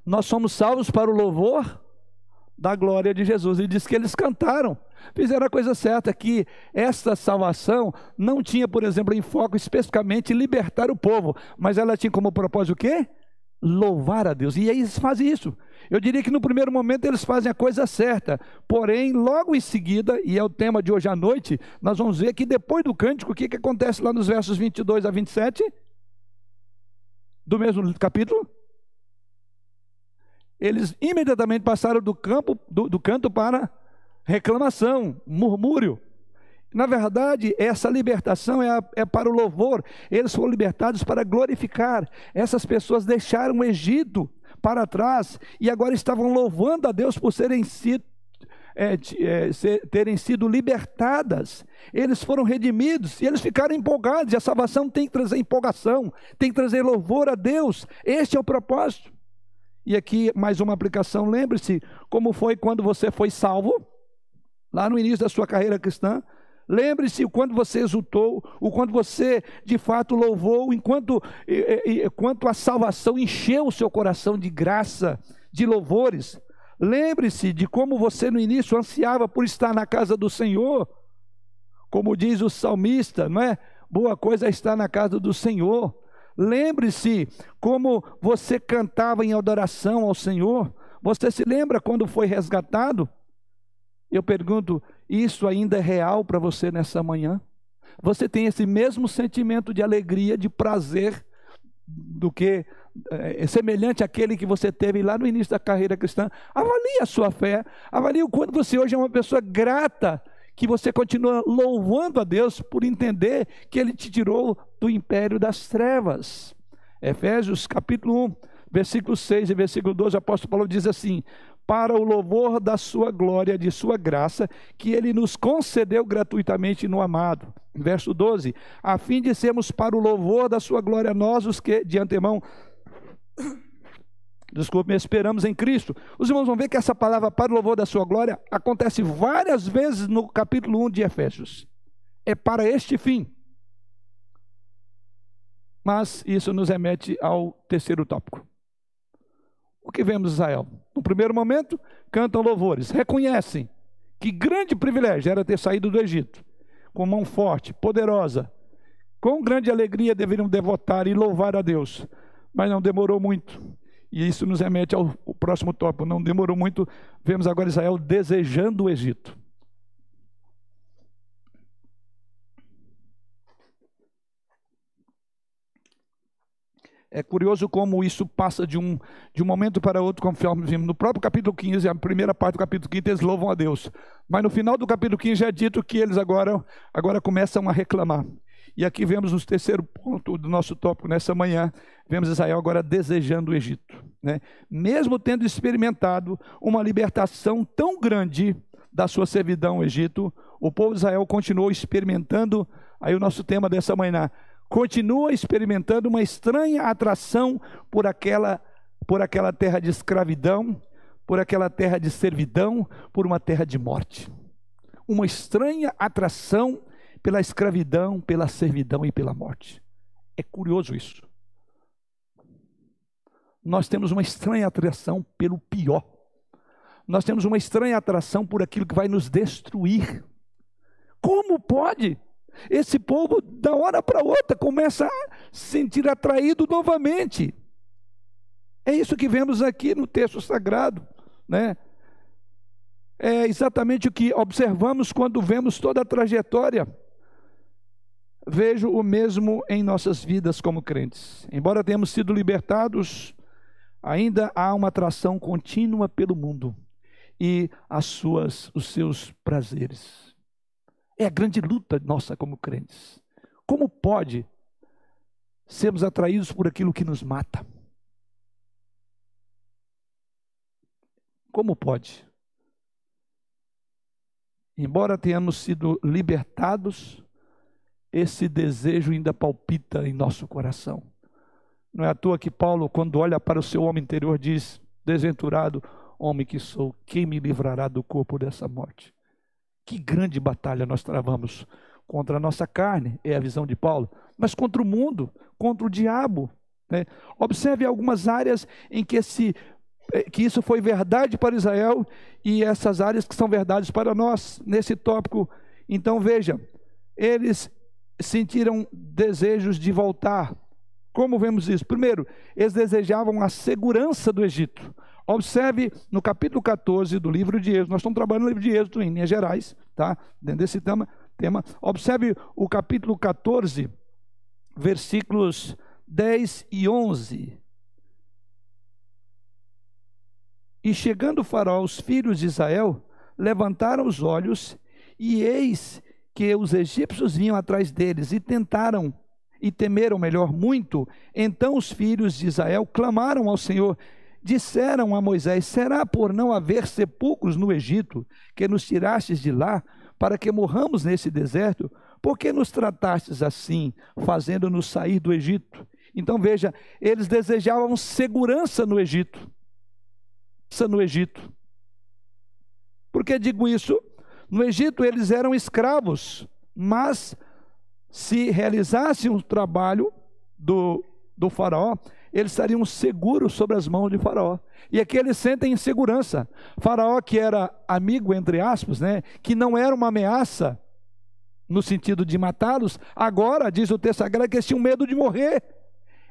nós somos salvos para o louvor da glória de Jesus. E diz que eles cantaram, fizeram a coisa certa, que esta salvação não tinha, por exemplo, em foco especificamente libertar o povo, mas ela tinha como propósito o quê? Louvar a Deus. E aí eles fazem isso. Eu diria que no primeiro momento eles fazem a coisa certa, porém, logo em seguida, e é o tema de hoje à noite, nós vamos ver que depois do cântico, o que, que acontece lá nos versos 22 a 27 do mesmo capítulo? Eles imediatamente passaram do campo do, do canto para reclamação, murmúrio. Na verdade, essa libertação é, a, é, para o louvor. Eles foram libertados para glorificar. Essas pessoas deixaram o Egito para trás e agora estavam louvando a Deus por serem sido, é, é, ser, terem sido libertadas. Eles foram redimidos e eles ficaram empolgados. E a salvação tem que trazer empolgação, tem que trazer louvor a Deus. Este é o propósito. E aqui mais uma aplicação. Lembre-se como foi quando você foi salvo, lá no início da sua carreira cristã. Lembre-se o quando você exultou, o quando você de fato louvou, enquanto, enquanto a salvação encheu o seu coração de graça, de louvores. Lembre-se de como você no início ansiava por estar na casa do Senhor. Como diz o salmista, não é? Boa coisa é estar na casa do Senhor. Lembre-se como você cantava em adoração ao Senhor. Você se lembra quando foi resgatado? Eu pergunto, isso ainda é real para você nessa manhã? Você tem esse mesmo sentimento de alegria, de prazer, do que é, semelhante àquele que você teve lá no início da carreira cristã? Avalie a sua fé, avalie o quanto você hoje é uma pessoa grata que você continua louvando a Deus por entender que Ele te tirou do império das trevas. Efésios capítulo 1, versículo 6 e versículo 12, o apóstolo Paulo diz assim: Para o louvor da sua glória, de sua graça, que Ele nos concedeu gratuitamente no amado. Verso 12: A fim de sermos para o louvor da sua glória, nós os que de antemão desculpe, esperamos em Cristo. Os irmãos vão ver que essa palavra para o louvor da sua glória acontece várias vezes no capítulo 1 de Efésios. É para este fim. Mas isso nos remete ao terceiro tópico. O que vemos Israel? No primeiro momento, cantam louvores, reconhecem que grande privilégio era ter saído do Egito, com mão forte, poderosa, com grande alegria deveriam devotar e louvar a Deus, mas não demorou muito. E isso nos remete ao, ao próximo tópico. Não demorou muito, vemos agora Israel desejando o Egito. É curioso como isso passa de um, de um momento para outro, conforme vimos. No próprio capítulo 15, a primeira parte do capítulo 15, eles louvam a Deus. Mas no final do capítulo 15 é dito que eles agora, agora começam a reclamar. E aqui vemos o terceiro ponto do nosso tópico nessa manhã. Vemos Israel agora desejando o Egito. Né? Mesmo tendo experimentado uma libertação tão grande da sua servidão ao Egito, o povo de Israel continuou experimentando, aí o nosso tema dessa manhã, continua experimentando uma estranha atração por aquela, por aquela terra de escravidão, por aquela terra de servidão, por uma terra de morte. Uma estranha atração pela escravidão, pela servidão e pela morte. É curioso isso. Nós temos uma estranha atração pelo pior. Nós temos uma estranha atração por aquilo que vai nos destruir. Como pode? Esse povo, da hora para outra, começa a se sentir atraído novamente. É isso que vemos aqui no texto sagrado, né? É exatamente o que observamos quando vemos toda a trajetória vejo o mesmo em nossas vidas como crentes. Embora tenhamos sido libertados, ainda há uma atração contínua pelo mundo. e as suas, os seus prazeres. É a grande luta nossa como crentes. Como pode sermos atraídos por aquilo que nos mata? Como pode? Embora tenhamos sido libertados, esse desejo ainda palpita em nosso coração. Não é à toa que Paulo, quando olha para o seu homem interior, diz: Desventurado homem que sou, quem me livrará do corpo dessa morte? Que grande batalha nós travamos contra a nossa carne, é a visão de Paulo, mas contra o mundo, contra o diabo. Né? Observe algumas áreas em que, esse, eh, que isso foi verdade para Israel e essas áreas que são verdades para nós nesse tópico. Então veja, eles sentiram desejos de voltar. Como vemos isso? Primeiro, eles desejavam a segurança do Egito. Observe no capítulo 14 do livro de Êxodo, nós estamos trabalhando no livro de Êxodo em Minas Gerais, tá? Dentro desse tema, tema. Observe o capítulo 14, versículos 10 e 11. E chegando o faraó, os filhos de Israel levantaram os olhos, e eis que os egípcios vinham atrás deles e tentaram e temeram melhor muito. Então os filhos de Israel clamaram ao Senhor, disseram a Moisés: Será por não haver sepulcros no Egito que nos tirastes de lá, para que morramos nesse deserto? Por que nos tratastes assim, fazendo-nos sair do Egito? Então veja, eles desejavam segurança no Egito no Egito. Por que digo isso? No Egito eles eram escravos, mas se realizassem o trabalho do, do faraó, eles estariam seguros sobre as mãos de faraó. E aqui eles sentem insegurança. Faraó que era amigo, entre aspas, né, que não era uma ameaça no sentido de matá-los, agora, diz o texto sagrado, que eles tinham medo de morrer.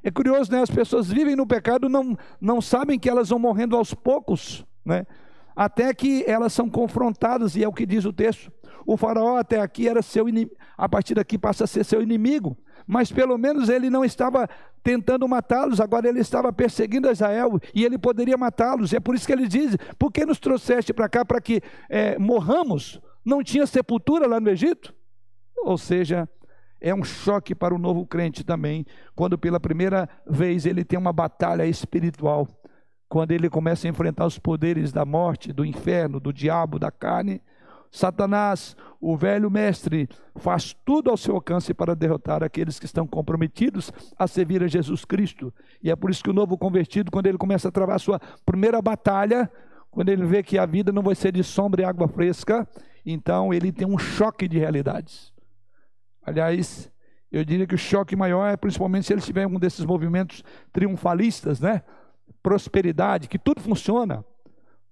É curioso, né? As pessoas vivem no pecado, não, não sabem que elas vão morrendo aos poucos, né? Até que elas são confrontadas, e é o que diz o texto. O faraó até aqui era seu inimigo, a partir daqui passa a ser seu inimigo, mas pelo menos ele não estava tentando matá-los, agora ele estava perseguindo Israel e ele poderia matá-los. É por isso que ele diz: Por que nos trouxeste para cá para que é, morramos? Não tinha sepultura lá no Egito? Ou seja, é um choque para o novo crente também, quando pela primeira vez ele tem uma batalha espiritual, quando ele começa a enfrentar os poderes da morte, do inferno, do diabo, da carne. Satanás, o velho mestre, faz tudo ao seu alcance para derrotar aqueles que estão comprometidos a servir a Jesus Cristo. E é por isso que o novo convertido, quando ele começa a travar a sua primeira batalha, quando ele vê que a vida não vai ser de sombra e água fresca, então ele tem um choque de realidades. Aliás, eu diria que o choque maior é principalmente se ele tiver um desses movimentos triunfalistas, né? Prosperidade, que tudo funciona.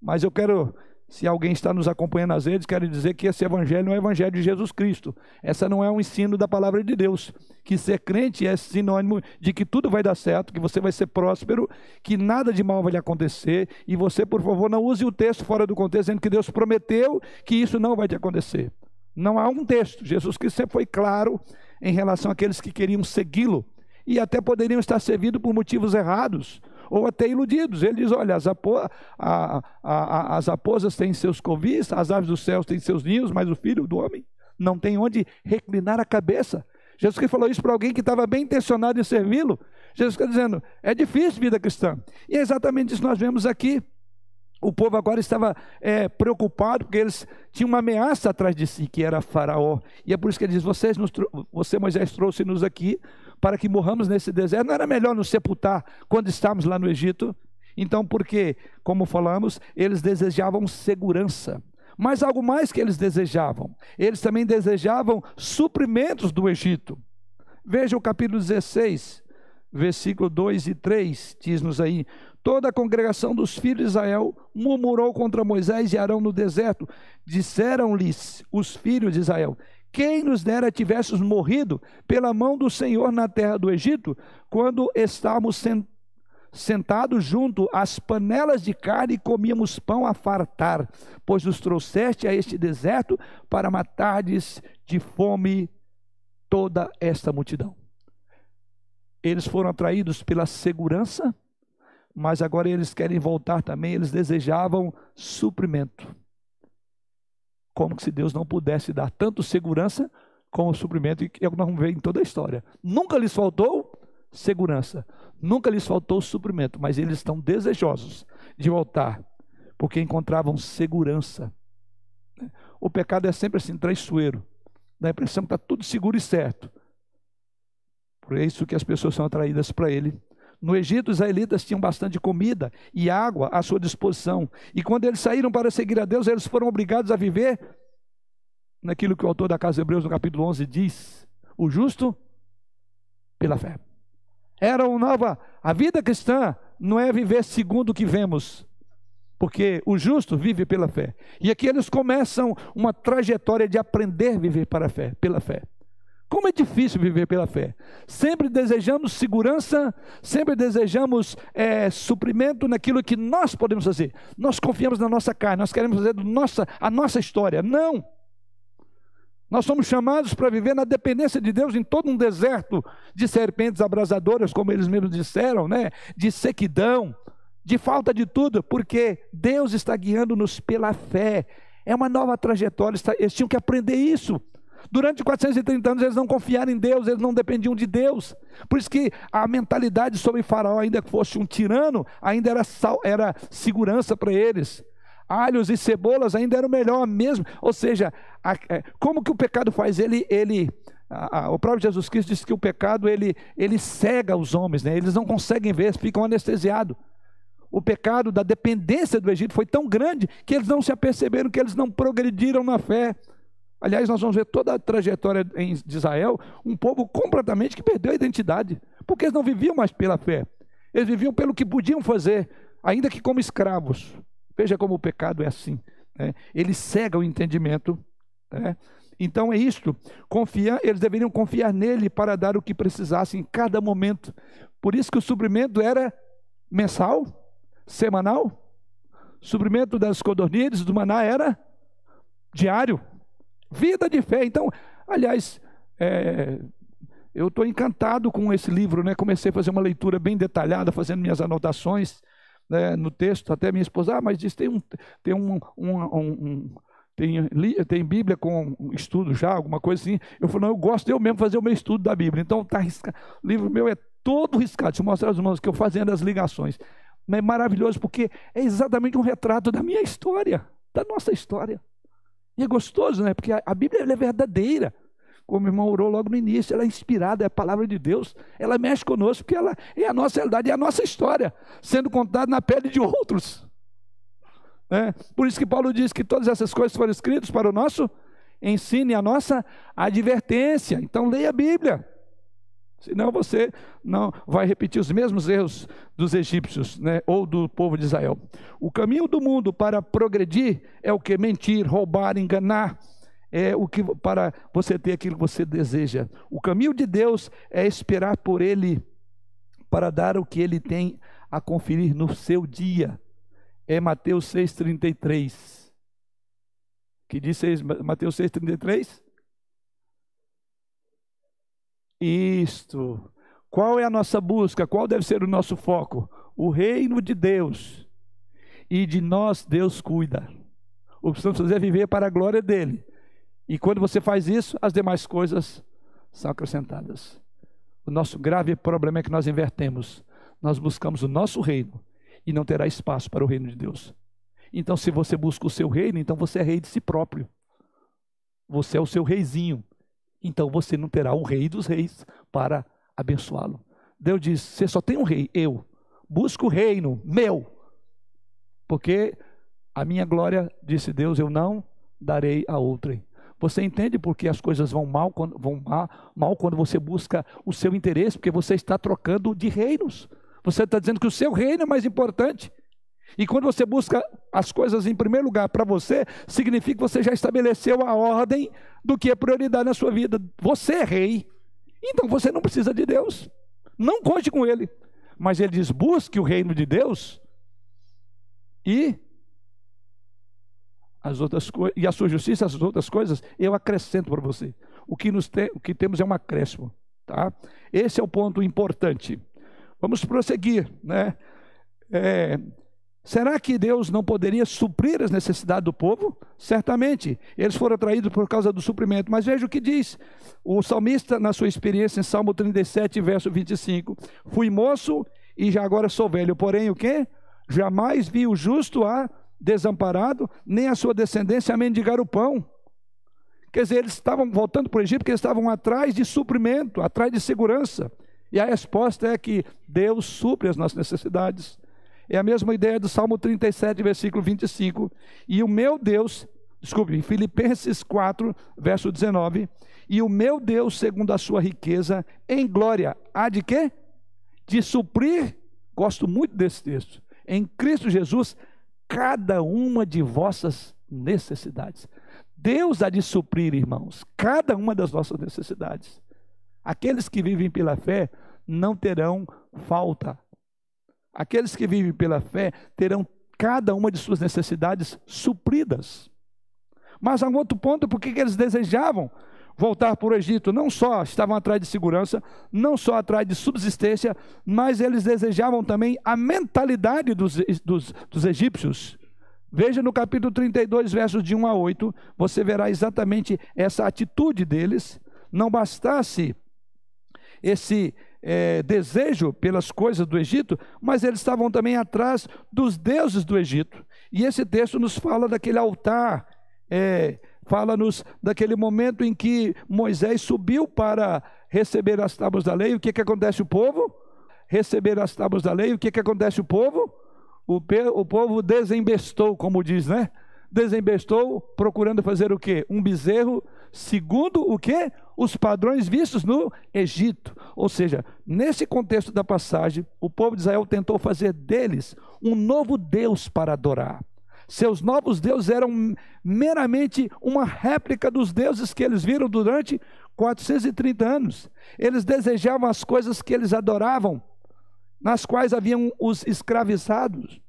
Mas eu quero, se alguém está nos acompanhando às redes, quero dizer que esse evangelho não é o evangelho de Jesus Cristo. Essa não é um ensino da palavra de Deus. Que ser crente é sinônimo de que tudo vai dar certo, que você vai ser próspero, que nada de mal vai lhe acontecer. E você, por favor, não use o texto fora do contexto, dizendo que Deus prometeu que isso não vai te acontecer. Não há um texto. Jesus Cristo sempre foi claro em relação àqueles que queriam segui-lo e até poderiam estar servindo por motivos errados ou até iludidos. Ele diz: olha, as, apo a, a, a, as aposas têm seus covis, as aves dos céus têm seus ninhos, mas o filho do homem não tem onde reclinar a cabeça. Jesus Cristo falou isso para alguém que estava bem intencionado em servi-lo. Jesus está dizendo: é difícil vida cristã. E é exatamente isso que nós vemos aqui. O povo agora estava é, preocupado porque eles tinham uma ameaça atrás de si, que era Faraó. E é por isso que ele diz: Vocês nos, Você, Moisés, trouxe-nos aqui para que morramos nesse deserto. Não era melhor nos sepultar quando estávamos lá no Egito? Então, porque, como falamos, eles desejavam segurança. Mas algo mais que eles desejavam: eles também desejavam suprimentos do Egito. Veja o capítulo 16, versículo 2 e 3, diz-nos aí: Toda a congregação dos filhos de Israel murmurou contra Moisés e Arão no deserto. Disseram-lhes os filhos de Israel: Quem nos dera tivéssemos morrido pela mão do Senhor na terra do Egito, quando estávamos sentados junto às panelas de carne e comíamos pão a fartar, pois nos trouxeste a este deserto para matardes de fome toda esta multidão. Eles foram atraídos pela segurança mas agora eles querem voltar também, eles desejavam suprimento. Como se Deus não pudesse dar tanto segurança como suprimento, e é o que nós vamos ver em toda a história. Nunca lhes faltou segurança, nunca lhes faltou suprimento, mas eles estão desejosos de voltar, porque encontravam segurança. O pecado é sempre assim, traiçoeiro, dá a impressão que está tudo seguro e certo. Por isso que as pessoas são atraídas para ele no Egito, os israelitas tinham bastante comida e água à sua disposição. E quando eles saíram para seguir a Deus, eles foram obrigados a viver naquilo que o autor da Casa de Hebreus, no capítulo 11, diz: o justo pela fé. Era uma nova. A vida cristã não é viver segundo o que vemos, porque o justo vive pela fé. E aqui eles começam uma trajetória de aprender a viver para a fé, pela fé. Como é difícil viver pela fé. Sempre desejamos segurança, sempre desejamos é, suprimento naquilo que nós podemos fazer. Nós confiamos na nossa carne, nós queremos fazer nossa, a nossa história. Não! Nós somos chamados para viver na dependência de Deus em todo um deserto de serpentes abrasadoras, como eles mesmos disseram, né? de sequidão, de falta de tudo, porque Deus está guiando-nos pela fé. É uma nova trajetória, eles tinham que aprender isso. Durante 430 anos eles não confiaram em Deus, eles não dependiam de Deus. Por isso que a mentalidade sobre Faraó, ainda que fosse um tirano, ainda era, sal, era segurança para eles. Alhos e cebolas ainda eram melhor mesmo. Ou seja, a, é, como que o pecado faz? Ele, ele a, a, o próprio Jesus Cristo disse que o pecado ele, ele cega os homens, né? eles não conseguem ver, ficam anestesiados. O pecado da dependência do Egito foi tão grande que eles não se aperceberam que eles não progrediram na fé. Aliás, nós vamos ver toda a trajetória de Israel, um povo completamente que perdeu a identidade, porque eles não viviam mais pela fé, eles viviam pelo que podiam fazer, ainda que como escravos. Veja como o pecado é assim. Né? Ele cega o entendimento. Né? Então é isto. Confiar, eles deveriam confiar nele para dar o que precisassem em cada momento. Por isso que o suprimento era mensal, semanal. O suprimento das codornizes, do maná era diário. Vida de fé. Então, aliás, é, eu estou encantado com esse livro, né? Comecei a fazer uma leitura bem detalhada, fazendo minhas anotações né, no texto. Até minha esposa, ah, mas diz tem um, tem um, um, um tem, tem Bíblia com estudo já, alguma coisa assim. Eu falei, não, eu gosto eu mesmo fazer o meu estudo da Bíblia. Então tá riscado. O livro meu é todo riscado. Deixa eu mostrar aos irmãos que eu fazendo as ligações. É maravilhoso porque é exatamente um retrato da minha história, da nossa história. E é gostoso, né? Porque a, Bíblia é verdadeira. Como o irmão orou logo no início, ela é inspirada, é a palavra de Deus. Ela mexe conosco, porque ela é a nossa realidade, é a nossa história, sendo contada na pele de outros. É, por isso que Paulo diz que todas essas coisas foram escritas para o nosso ensino e a nossa advertência. Então leia a Bíblia. Senão você não vai repetir os mesmos erros dos egípcios, né, ou do povo de Israel. O caminho do mundo para progredir é o que mentir, roubar, enganar, é o que para você ter aquilo que você deseja. O caminho de Deus é esperar por ele para dar o que ele tem a conferir no seu dia. É Mateus 6:33. Que diz Mateus 6:33? Isto. Qual é a nossa busca? Qual deve ser o nosso foco? O reino de Deus. E de nós Deus cuida. O que precisamos fazer é viver para a glória dele. E quando você faz isso, as demais coisas são acrescentadas. O nosso grave problema é que nós invertemos. Nós buscamos o nosso reino e não terá espaço para o reino de Deus. Então, se você busca o seu reino, então você é rei de si próprio. Você é o seu reizinho então você não terá o rei dos reis para abençoá-lo. Deus diz: Você só tem um rei, eu. Busca o reino meu. Porque a minha glória, disse Deus, eu não darei a outrem. Você entende por que as coisas vão mal quando, vão mal quando você busca o seu interesse? Porque você está trocando de reinos. Você está dizendo que o seu reino é mais importante. E quando você busca as coisas em primeiro lugar para você, significa que você já estabeleceu a ordem do que é prioridade na sua vida. Você é rei, então você não precisa de Deus. Não conte com ele. Mas ele diz: busque o reino de Deus e as outras e a sua justiça, as outras coisas, eu acrescento para você. O que, nos te, o que temos é um acréscimo, tá? Esse é o ponto importante. Vamos prosseguir, né? É, será que Deus não poderia suprir as necessidades do povo? Certamente, eles foram atraídos por causa do suprimento. Mas veja o que diz o salmista na sua experiência em Salmo 37, verso 25: Fui moço e já agora sou velho, porém o que? Jamais vi o justo a desamparado, nem a sua descendência a mendigar o pão. Quer dizer, eles estavam voltando para o Egito porque eles estavam atrás de suprimento, atrás de segurança. E a resposta é que Deus supre as nossas necessidades. É a mesma ideia do Salmo 37, versículo 25. E o meu Deus, desculpe, Filipenses 4, verso 19. E o meu Deus, segundo a sua riqueza, em glória, há de quê? De suprir, gosto muito desse texto, em Cristo Jesus, cada uma de vossas necessidades. Deus há de suprir, irmãos, cada uma das nossas necessidades. Aqueles que vivem pela fé não terão falta. Aqueles que vivem pela fé terão cada uma de suas necessidades supridas. Mas há um outro ponto, porque eles desejavam voltar para o Egito. Não só estavam atrás de segurança, não só atrás de subsistência, mas eles desejavam também a mentalidade dos, dos, dos egípcios. Veja no capítulo 32, versos de 1 a 8, você verá exatamente essa atitude deles. Não bastasse esse é, desejo pelas coisas do Egito, mas eles estavam também atrás dos deuses do Egito. E esse texto nos fala daquele altar, é, fala-nos daquele momento em que Moisés subiu para receber as tábuas da lei. O que, que acontece o povo? Receber as tábuas da lei. O que, que acontece o povo? o, o povo desembestou, como diz, né? Desembestou procurando fazer o quê? Um bezerro segundo o quê? Os padrões vistos no Egito. Ou seja, nesse contexto da passagem, o povo de Israel tentou fazer deles um novo Deus para adorar. Seus novos deuses eram meramente uma réplica dos deuses que eles viram durante 430 anos. Eles desejavam as coisas que eles adoravam, nas quais haviam os escravizados.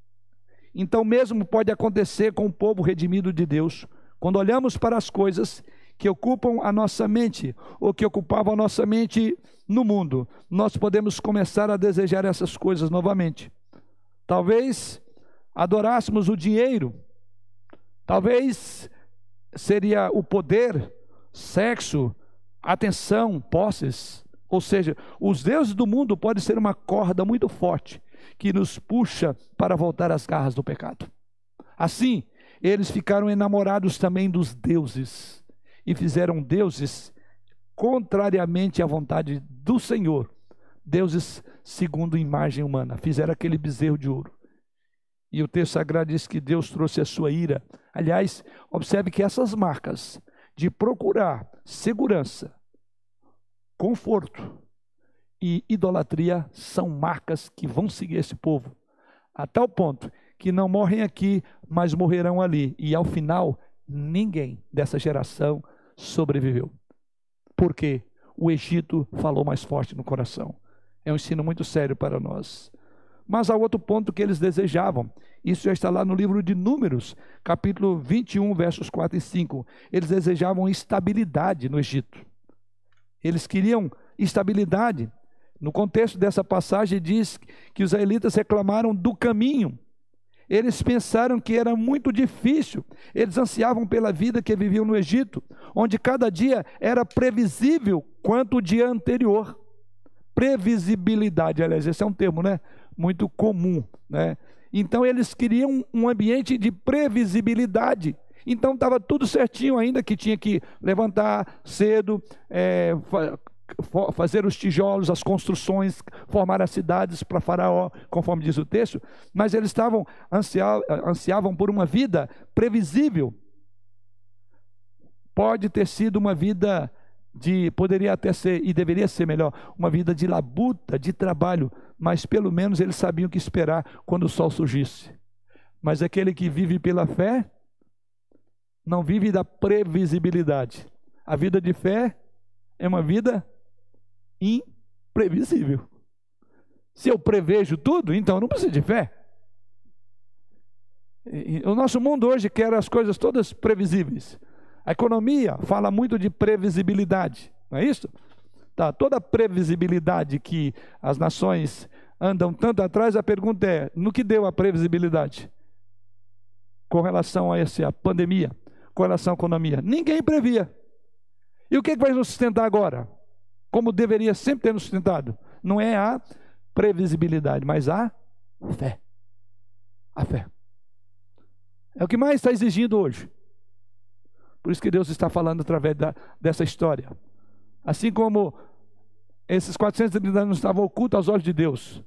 Então, mesmo pode acontecer com o povo redimido de Deus, quando olhamos para as coisas que ocupam a nossa mente, ou que ocupavam a nossa mente no mundo, nós podemos começar a desejar essas coisas novamente. Talvez adorássemos o dinheiro, talvez seria o poder, sexo, atenção, posses. Ou seja, os deuses do mundo podem ser uma corda muito forte que nos puxa para voltar às garras do pecado. Assim, eles ficaram enamorados também dos deuses e fizeram deuses contrariamente à vontade do Senhor, deuses segundo imagem humana. Fizeram aquele bezerro de ouro. E o texto sagrado diz que Deus trouxe a sua ira. Aliás, observe que essas marcas de procurar segurança, conforto e idolatria são marcas que vão seguir esse povo, a tal ponto que não morrem aqui, mas morrerão ali. E ao final, ninguém dessa geração sobreviveu. Porque o Egito falou mais forte no coração. É um ensino muito sério para nós. Mas há outro ponto que eles desejavam. Isso já está lá no livro de Números, capítulo 21, versos 4 e 5. Eles desejavam estabilidade no Egito. Eles queriam estabilidade. No contexto dessa passagem, diz que os israelitas reclamaram do caminho. Eles pensaram que era muito difícil. Eles ansiavam pela vida que viviam no Egito, onde cada dia era previsível quanto o dia anterior. Previsibilidade, aliás, esse é um termo, né? Muito comum, né? Então eles queriam um ambiente de previsibilidade. Então estava tudo certinho, ainda que tinha que levantar cedo, é, fazer os tijolos, as construções, formar as cidades para Faraó, conforme diz o texto, mas eles estavam ansiavam por uma vida previsível. Pode ter sido uma vida de poderia até ser e deveria ser melhor, uma vida de labuta, de trabalho, mas pelo menos eles sabiam o que esperar quando o sol surgisse. Mas aquele que vive pela fé não vive da previsibilidade. A vida de fé é uma vida imprevisível. Se eu prevejo tudo, então não preciso de fé. O nosso mundo hoje quer as coisas todas previsíveis. A economia fala muito de previsibilidade, não é isso? Tá, toda previsibilidade que as nações andam tanto atrás, a pergunta é: no que deu a previsibilidade? Com relação a essa pandemia, com relação à economia. Ninguém previa. E o que, é que vai nos sustentar agora? Como deveria sempre ter nos sustentado? Não é a previsibilidade, mas a fé. A fé. É o que mais está exigindo hoje. Por isso que Deus está falando através da, dessa história. Assim como esses 430 anos estavam ocultos aos olhos de Deus,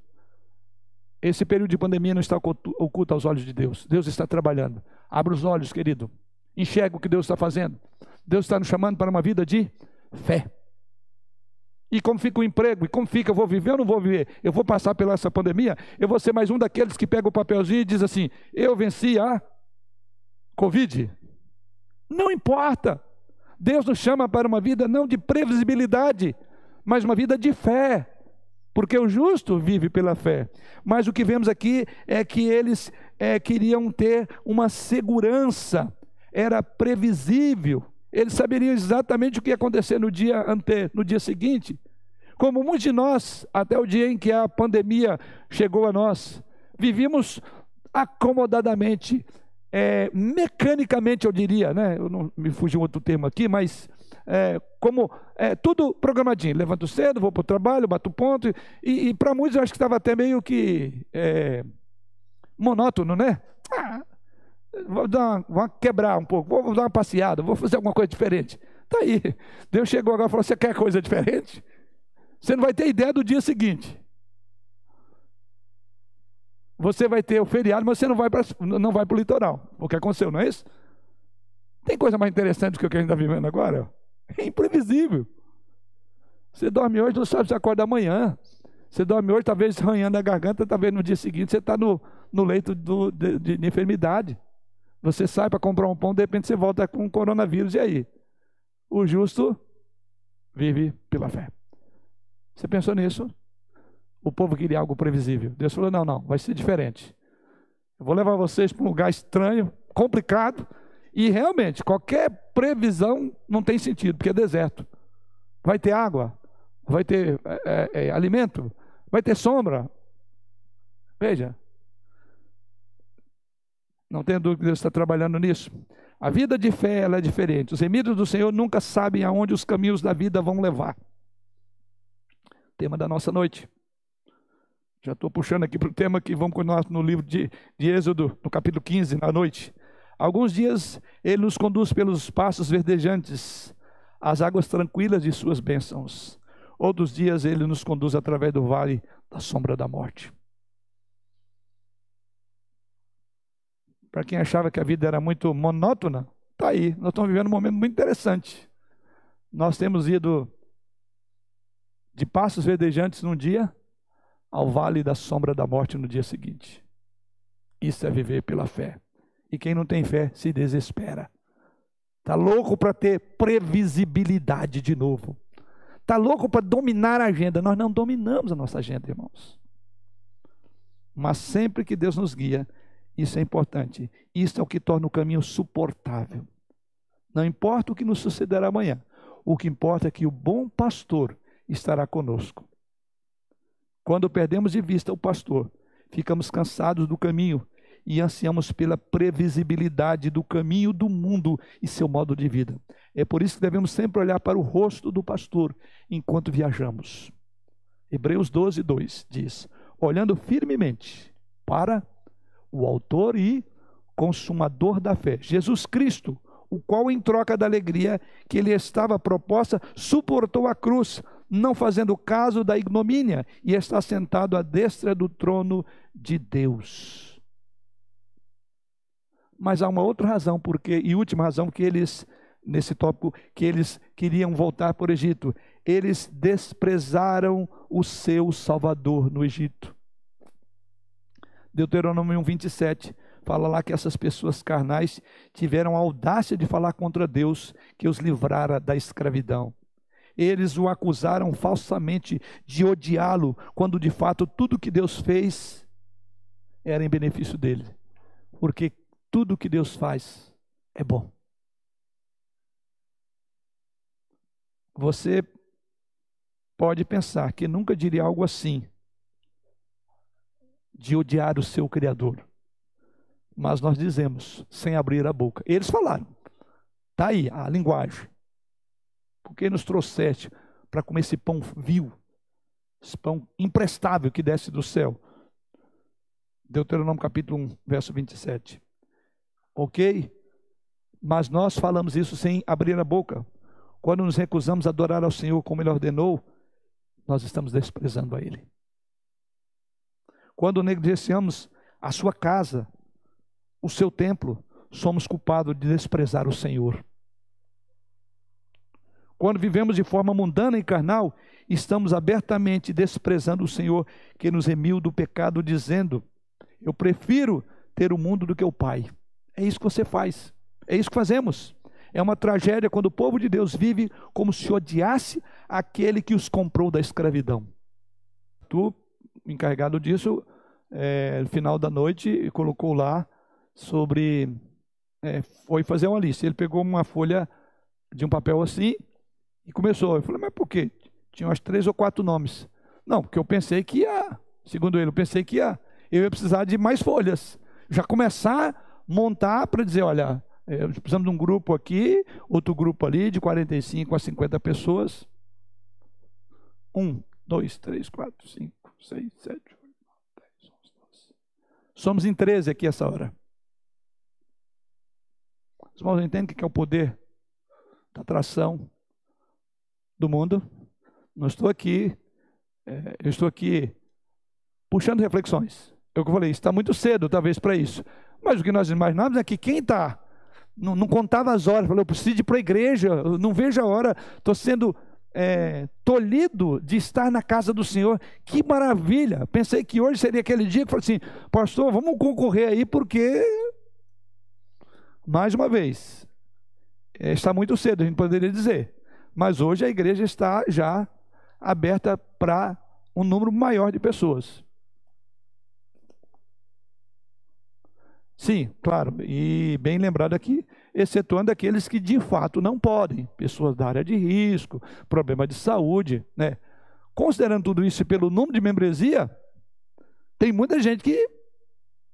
esse período de pandemia não está oculto aos olhos de Deus. Deus está trabalhando. Abra os olhos, querido. Enxerga o que Deus está fazendo. Deus está nos chamando para uma vida de fé. E como fica o emprego? E como fica? Eu vou viver ou não vou viver? Eu vou passar pela essa pandemia? Eu vou ser mais um daqueles que pega o papelzinho e diz assim: Eu venci a Covid? Não importa. Deus nos chama para uma vida não de previsibilidade, mas uma vida de fé. Porque o justo vive pela fé. Mas o que vemos aqui é que eles é, queriam ter uma segurança, era previsível. Eles saberiam exatamente o que ia acontecer no dia ante, no dia seguinte. Como muitos de nós, até o dia em que a pandemia chegou a nós, vivíamos acomodadamente, é, mecanicamente, eu diria, né? Eu não me fugi um outro termo aqui, mas é, como é, tudo programadinho. Levanto cedo, vou para o trabalho, bato ponto. E, e para muitos eu acho que estava até meio que é, monótono, né? Ah, vou, dar uma, vou quebrar um pouco, vou, dar uma passeada, vou fazer alguma coisa diferente. Está aí. Deus chegou agora e falou: Você quer coisa diferente? Você não vai ter ideia do dia seguinte. Você vai ter o feriado, mas você não vai para não vai o litoral. O que aconteceu, não é isso? Tem coisa mais interessante do que o que a gente está vivendo agora? É imprevisível. Você dorme hoje, não sabe se acorda amanhã. Você dorme hoje, talvez arranhando a garganta, talvez no dia seguinte você está no, no leito do, de, de enfermidade. Você sai para comprar um pão, de repente você volta com coronavírus, e aí? O justo vive pela fé. Você pensou nisso? O povo queria algo previsível. Deus falou: não, não, vai ser diferente. Eu vou levar vocês para um lugar estranho, complicado, e realmente qualquer previsão não tem sentido, porque é deserto. Vai ter água, vai ter é, é, alimento, vai ter sombra. Veja, não tenho dúvida que Deus está trabalhando nisso. A vida de fé ela é diferente. Os remidos do Senhor nunca sabem aonde os caminhos da vida vão levar. Tema da nossa noite. Já estou puxando aqui para o tema que vamos continuar no livro de, de Êxodo, no capítulo 15, na noite. Alguns dias ele nos conduz pelos passos verdejantes, às águas tranquilas de suas bênçãos. Outros dias ele nos conduz através do vale da sombra da morte. Para quem achava que a vida era muito monótona, está aí. Nós estamos vivendo um momento muito interessante. Nós temos ido de passos verdejantes num dia ao vale da sombra da morte no dia seguinte. Isso é viver pela fé. E quem não tem fé se desespera. Está louco para ter previsibilidade de novo. Está louco para dominar a agenda. Nós não dominamos a nossa agenda, irmãos. Mas sempre que Deus nos guia, isso é importante. Isso é o que torna o caminho suportável. Não importa o que nos sucederá amanhã. O que importa é que o bom pastor estará conosco. Quando perdemos de vista o pastor, ficamos cansados do caminho e ansiamos pela previsibilidade do caminho do mundo e seu modo de vida. É por isso que devemos sempre olhar para o rosto do pastor enquanto viajamos. Hebreus 12, 2 diz: olhando firmemente para o autor e consumador da fé, Jesus Cristo, o qual, em troca da alegria que lhe estava proposta, suportou a cruz, não fazendo caso da ignomínia, e está sentado à destra do trono de Deus. Mas há uma outra razão, porque, e última razão, que eles, nesse tópico, que eles queriam voltar para o Egito. Eles desprezaram o seu Salvador no Egito. Deuteronômio 27 fala lá que essas pessoas carnais tiveram a audácia de falar contra Deus que os livrara da escravidão. Eles o acusaram falsamente de odiá-lo, quando de fato tudo que Deus fez era em benefício dele. Porque tudo que Deus faz é bom. Você pode pensar que nunca diria algo assim, de odiar o seu Criador. Mas nós dizemos, sem abrir a boca. Eles falaram. Está aí a linguagem. Por que nos trouxeste para comer esse pão vil, esse pão imprestável que desce do céu? Deuteronômio capítulo 1, verso 27. Ok? Mas nós falamos isso sem abrir a boca. Quando nos recusamos a adorar ao Senhor como Ele ordenou, nós estamos desprezando a Ele. Quando negligenciamos a sua casa, o seu templo, somos culpados de desprezar o Senhor. Quando vivemos de forma mundana e carnal, estamos abertamente desprezando o Senhor que nos remiu do pecado, dizendo: Eu prefiro ter o mundo do que o Pai. É isso que você faz. É isso que fazemos. É uma tragédia quando o povo de Deus vive como se odiasse aquele que os comprou da escravidão. Tu, encarregado disso, é, no final da noite, colocou lá sobre. É, foi fazer uma lista. Ele pegou uma folha de um papel assim e começou. Eu falei, mas por quê? Tinha umas três ou quatro nomes. Não, porque eu pensei que ia, segundo ele, eu pensei que ia, eu ia precisar de mais folhas. Já começar a montar para dizer, olha, é, precisamos de um grupo aqui, outro grupo ali, de 45 a 50 pessoas. Um, dois, três, quatro, cinco, seis, sete, oito, nove, dez, onze, doze. Somos em 13 aqui essa hora. Os irmãos entendem o que é o poder da atração do mundo? Não estou aqui, é, eu estou aqui puxando reflexões. É o que eu falei, está muito cedo talvez para isso. Mas o que nós imaginamos é que quem está não, não contava as horas, falou, eu preciso ir para a igreja, eu não vejo a hora, estou sendo é, tolhido de estar na casa do Senhor. Que maravilha! Pensei que hoje seria aquele dia que falei assim, pastor, vamos concorrer aí, porque, mais uma vez, é, está muito cedo, a gente poderia dizer, mas hoje a igreja está já aberta para um número maior de pessoas. Sim, claro, e bem lembrado aqui, excetuando aqueles que de fato não podem, pessoas da área de risco, problema de saúde, né? Considerando tudo isso pelo número de membresia, tem muita gente que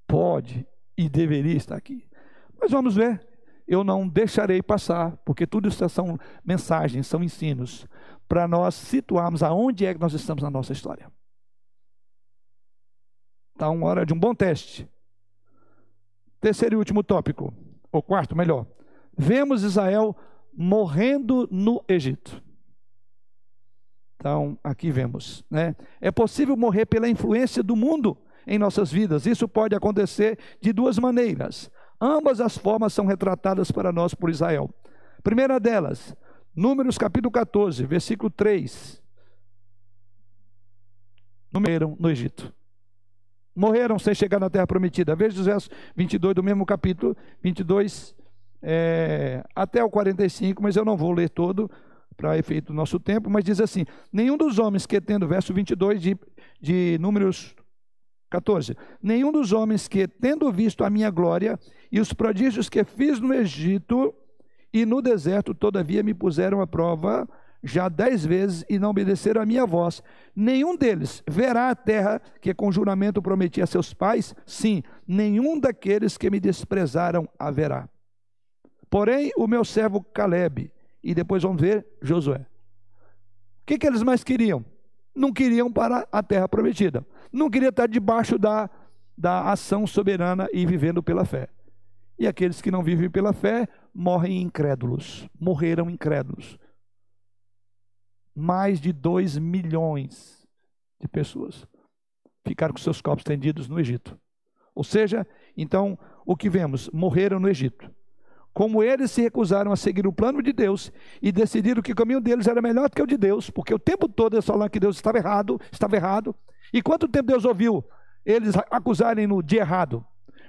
pode e deveria estar aqui. Mas vamos ver, eu não deixarei passar, porque tudo isso são mensagens, são ensinos, para nós situarmos aonde é que nós estamos na nossa história. Está uma hora de um bom teste. Terceiro e último tópico, ou quarto, melhor. Vemos Israel morrendo no Egito. Então, aqui vemos, né? É possível morrer pela influência do mundo em nossas vidas. Isso pode acontecer de duas maneiras. Ambas as formas são retratadas para nós por Israel. Primeira delas, Números capítulo 14, versículo 3. Morreram no Egito morreram sem chegar na terra prometida. Veja os versos 22 do mesmo capítulo, 22 é, até o 45, mas eu não vou ler todo para efeito do nosso tempo, mas diz assim: Nenhum dos homens que, tendo, verso 22 de, de Números 14, nenhum dos homens que, tendo visto a minha glória e os prodígios que fiz no Egito e no deserto, todavia me puseram à prova já dez vezes e não obedeceram a minha voz. Nenhum deles verá a terra que com juramento prometi a seus pais? Sim, nenhum daqueles que me desprezaram haverá. Porém, o meu servo Caleb, e depois vamos ver Josué. O que, que eles mais queriam? Não queriam para a terra prometida. Não queria estar debaixo da, da ação soberana e vivendo pela fé. E aqueles que não vivem pela fé morrem incrédulos, morreram incrédulos mais de 2 milhões de pessoas ficaram com seus corpos tendidos no Egito. Ou seja, então, o que vemos? Morreram no Egito. Como eles se recusaram a seguir o plano de Deus e decidiram que o caminho deles era melhor do que o de Deus, porque o tempo todo eles falaram que Deus estava errado, estava errado. E quanto tempo Deus ouviu eles acusarem-no de errado?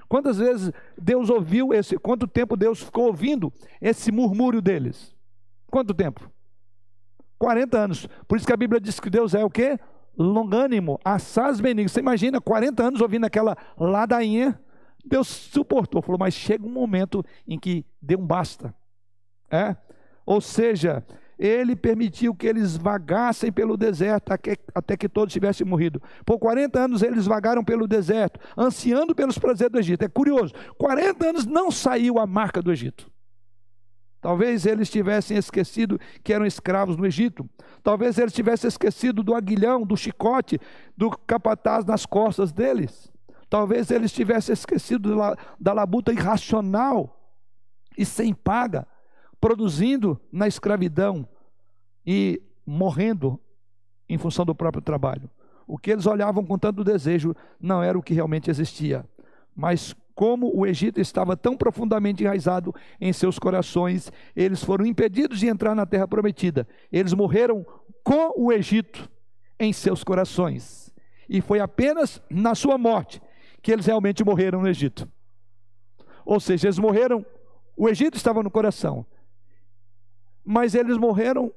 Quantas vezes Deus ouviu esse, quanto tempo Deus ficou ouvindo esse murmúrio deles? Quanto tempo? 40 anos. Por isso que a Bíblia diz que Deus é o quê? Longânimo, assaz benigno. Você imagina 40 anos ouvindo aquela ladainha. Deus suportou, falou, mas chega um momento em que dê um basta. É? Ou seja, ele permitiu que eles vagassem pelo deserto até que todos tivessem morrido. Por 40 anos eles vagaram pelo deserto, ansiando pelos prazeres do Egito. É curioso, 40 anos não saiu a marca do Egito. Talvez eles tivessem esquecido que eram escravos no Egito. Talvez eles tivessem esquecido do aguilhão, do chicote, do capataz nas costas deles. Talvez eles tivessem esquecido da labuta irracional e sem paga produzindo na escravidão e morrendo em função do próprio trabalho. O que eles olhavam com tanto desejo não era o que realmente existia, mas como o Egito estava tão profundamente enraizado em seus corações, eles foram impedidos de entrar na terra prometida. Eles morreram com o Egito em seus corações. E foi apenas na sua morte que eles realmente morreram no Egito. Ou seja, eles morreram, o Egito estava no coração, mas eles morreram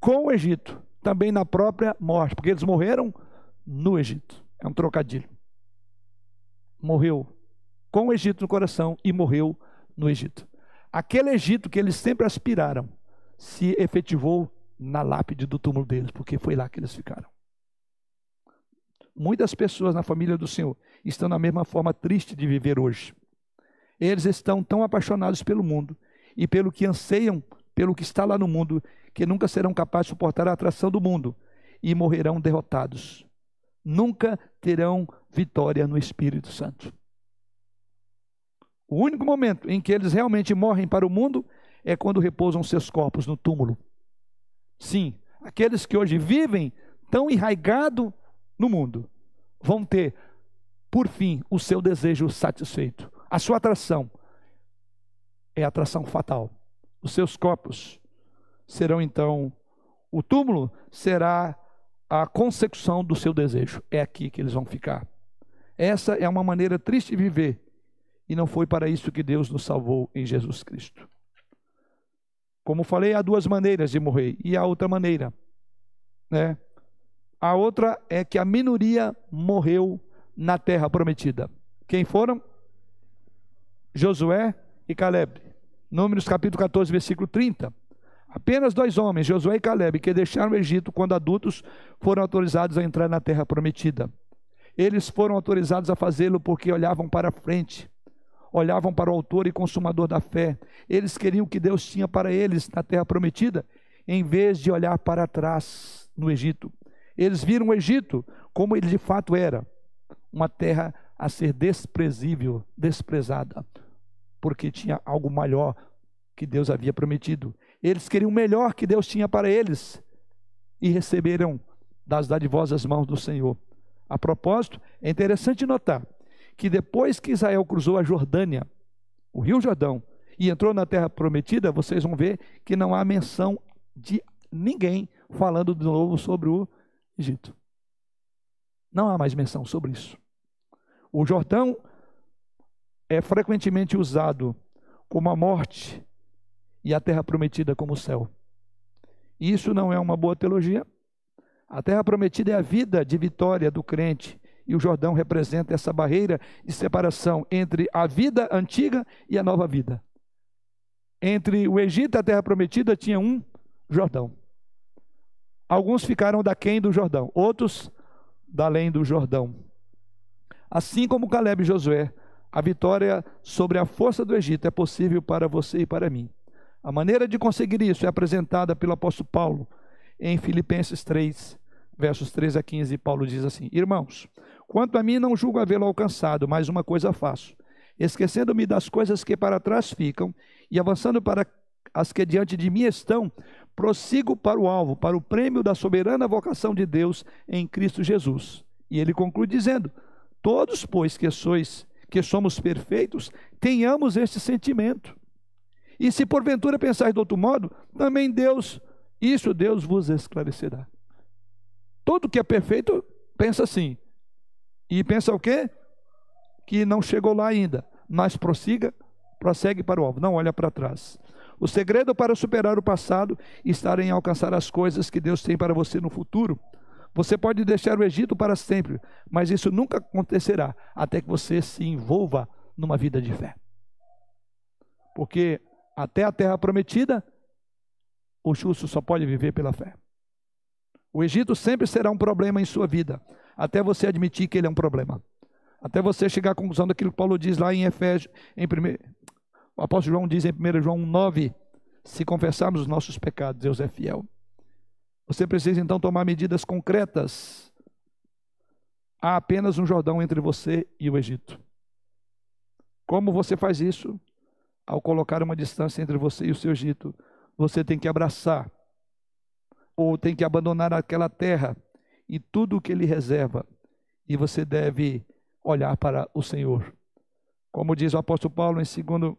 com o Egito, também na própria morte, porque eles morreram no Egito. É um trocadilho. Morreu com o Egito no coração e morreu no Egito. Aquele Egito que eles sempre aspiraram se efetivou na lápide do túmulo deles, porque foi lá que eles ficaram. Muitas pessoas na família do Senhor estão na mesma forma triste de viver hoje. Eles estão tão apaixonados pelo mundo e pelo que anseiam pelo que está lá no mundo, que nunca serão capazes de suportar a atração do mundo e morrerão derrotados. Nunca terão vitória no Espírito Santo. O único momento em que eles realmente morrem para o mundo é quando repousam seus corpos no túmulo. Sim, aqueles que hoje vivem tão enraigado no mundo vão ter, por fim, o seu desejo satisfeito. A sua atração é atração fatal. Os seus corpos serão então, o túmulo será a consecução do seu desejo. É aqui que eles vão ficar. Essa é uma maneira triste de viver. E não foi para isso que Deus nos salvou em Jesus Cristo. Como falei, há duas maneiras de morrer. E há outra maneira. Né? A outra é que a minoria morreu na terra prometida. Quem foram? Josué e Caleb. Números capítulo 14, versículo 30. Apenas dois homens, Josué e Caleb, que deixaram o Egito quando adultos, foram autorizados a entrar na terra prometida. Eles foram autorizados a fazê-lo porque olhavam para frente, olhavam para o autor e consumador da fé. Eles queriam o que Deus tinha para eles na terra prometida, em vez de olhar para trás no Egito. Eles viram o Egito como ele de fato era, uma terra a ser desprezível, desprezada, porque tinha algo maior que Deus havia prometido. Eles queriam o melhor que Deus tinha para eles e receberam das dadivosas mãos do Senhor. A propósito, é interessante notar que depois que Israel cruzou a Jordânia, o Rio Jordão, e entrou na terra prometida, vocês vão ver que não há menção de ninguém falando de novo sobre o Egito. Não há mais menção sobre isso. O Jordão é frequentemente usado como a morte e a terra prometida como o céu. Isso não é uma boa teologia. A terra prometida é a vida de vitória do crente, e o Jordão representa essa barreira de separação entre a vida antiga e a nova vida. Entre o Egito e a terra prometida tinha um Jordão. Alguns ficaram daquém do Jordão, outros da além do Jordão. Assim como Caleb e Josué a vitória sobre a força do Egito é possível para você e para mim. A maneira de conseguir isso é apresentada pelo apóstolo Paulo em Filipenses 3, versos 3 a 15. Paulo diz assim: Irmãos, quanto a mim, não julgo havê-lo alcançado, mas uma coisa faço, esquecendo-me das coisas que para trás ficam e avançando para as que diante de mim estão, prossigo para o alvo, para o prêmio da soberana vocação de Deus em Cristo Jesus. E ele conclui dizendo: Todos, pois, que sois que somos perfeitos, tenhamos este sentimento. E se porventura pensais de outro modo, também Deus, isso Deus vos esclarecerá. Todo que é perfeito pensa assim. E pensa o quê? Que não chegou lá ainda, mas prossiga, prossegue para o alvo, não olha para trás. O segredo para superar o passado está em alcançar as coisas que Deus tem para você no futuro. Você pode deixar o Egito para sempre, mas isso nunca acontecerá até que você se envolva numa vida de fé. Porque até a terra prometida o justo só pode viver pela fé. O Egito sempre será um problema em sua vida, até você admitir que ele é um problema. Até você chegar à conclusão daquilo que Paulo diz lá em Efésios, em primeiro, o apóstolo João diz em 1 João 9, se confessarmos os nossos pecados, Deus é fiel. Você precisa então tomar medidas concretas. Há apenas um Jordão entre você e o Egito. Como você faz isso? Ao colocar uma distância entre você e o seu Egito, você tem que abraçar, ou tem que abandonar aquela terra e tudo o que ele reserva, e você deve olhar para o Senhor. Como diz o apóstolo Paulo em 2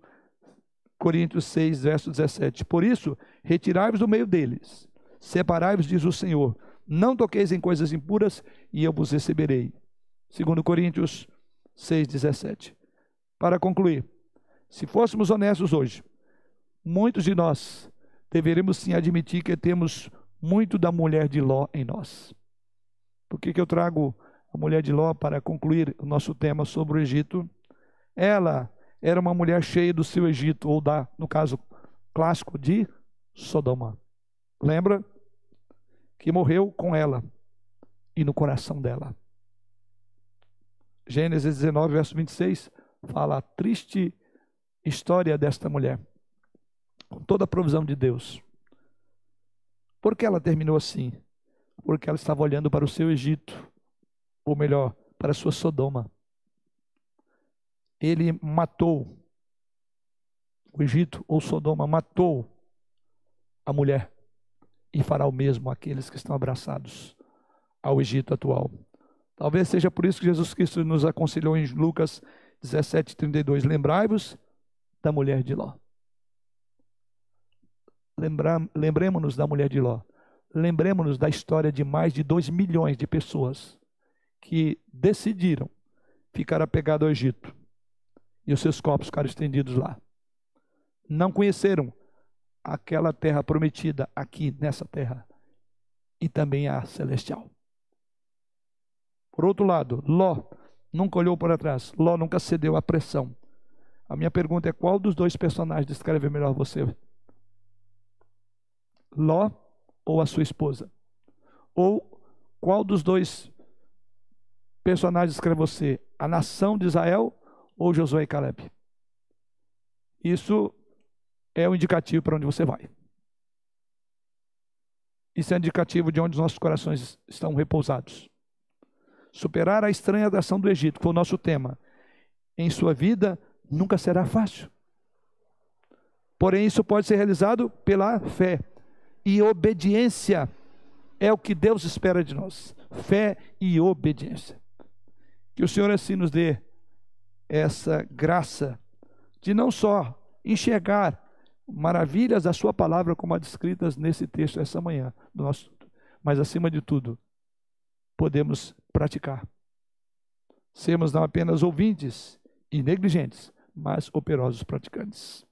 Coríntios 6, verso 17: Por isso, retirai-vos do meio deles, separai-vos, diz o Senhor, não toqueis em coisas impuras, e eu vos receberei. 2 Coríntios 6, 17. Para concluir, se fôssemos honestos hoje, muitos de nós deveríamos sim admitir que temos muito da mulher de Ló em nós. Por que, que eu trago a mulher de Ló para concluir o nosso tema sobre o Egito? Ela era uma mulher cheia do seu Egito, ou da, no caso clássico, de Sodoma. Lembra? Que morreu com ela e no coração dela. Gênesis 19, verso 26, fala a triste história desta mulher, com toda a provisão de Deus. Por que ela terminou assim? Porque ela estava olhando para o seu Egito, ou melhor, para a sua Sodoma ele matou o Egito ou Sodoma, matou a mulher e fará o mesmo àqueles que estão abraçados ao Egito atual. Talvez seja por isso que Jesus Cristo nos aconselhou em Lucas 17:32, lembrai-vos da mulher de Ló. Lembremos-nos da mulher de Ló. Lembremos-nos da história de mais de 2 milhões de pessoas que decidiram ficar apegado ao Egito e os seus corpos ficaram estendidos lá. Não conheceram aquela terra prometida aqui nessa terra e também a celestial. Por outro lado, Ló nunca olhou para trás, Ló nunca cedeu à pressão. A minha pergunta é: qual dos dois personagens descreve melhor você? Ló ou a sua esposa? Ou qual dos dois personagens descreve você? A nação de Israel ou Josué e Caleb. Isso é o indicativo para onde você vai. Isso é indicativo de onde os nossos corações estão repousados. Superar a estranha ação do Egito, que foi o nosso tema, em sua vida nunca será fácil. Porém, isso pode ser realizado pela fé. E obediência é o que Deus espera de nós. Fé e obediência. Que o Senhor assim nos dê essa graça de não só enxergar maravilhas da sua palavra como descritas nesse texto essa manhã, nosso, mas acima de tudo, podemos praticar. Sermos não apenas ouvintes e negligentes, mas operosos praticantes.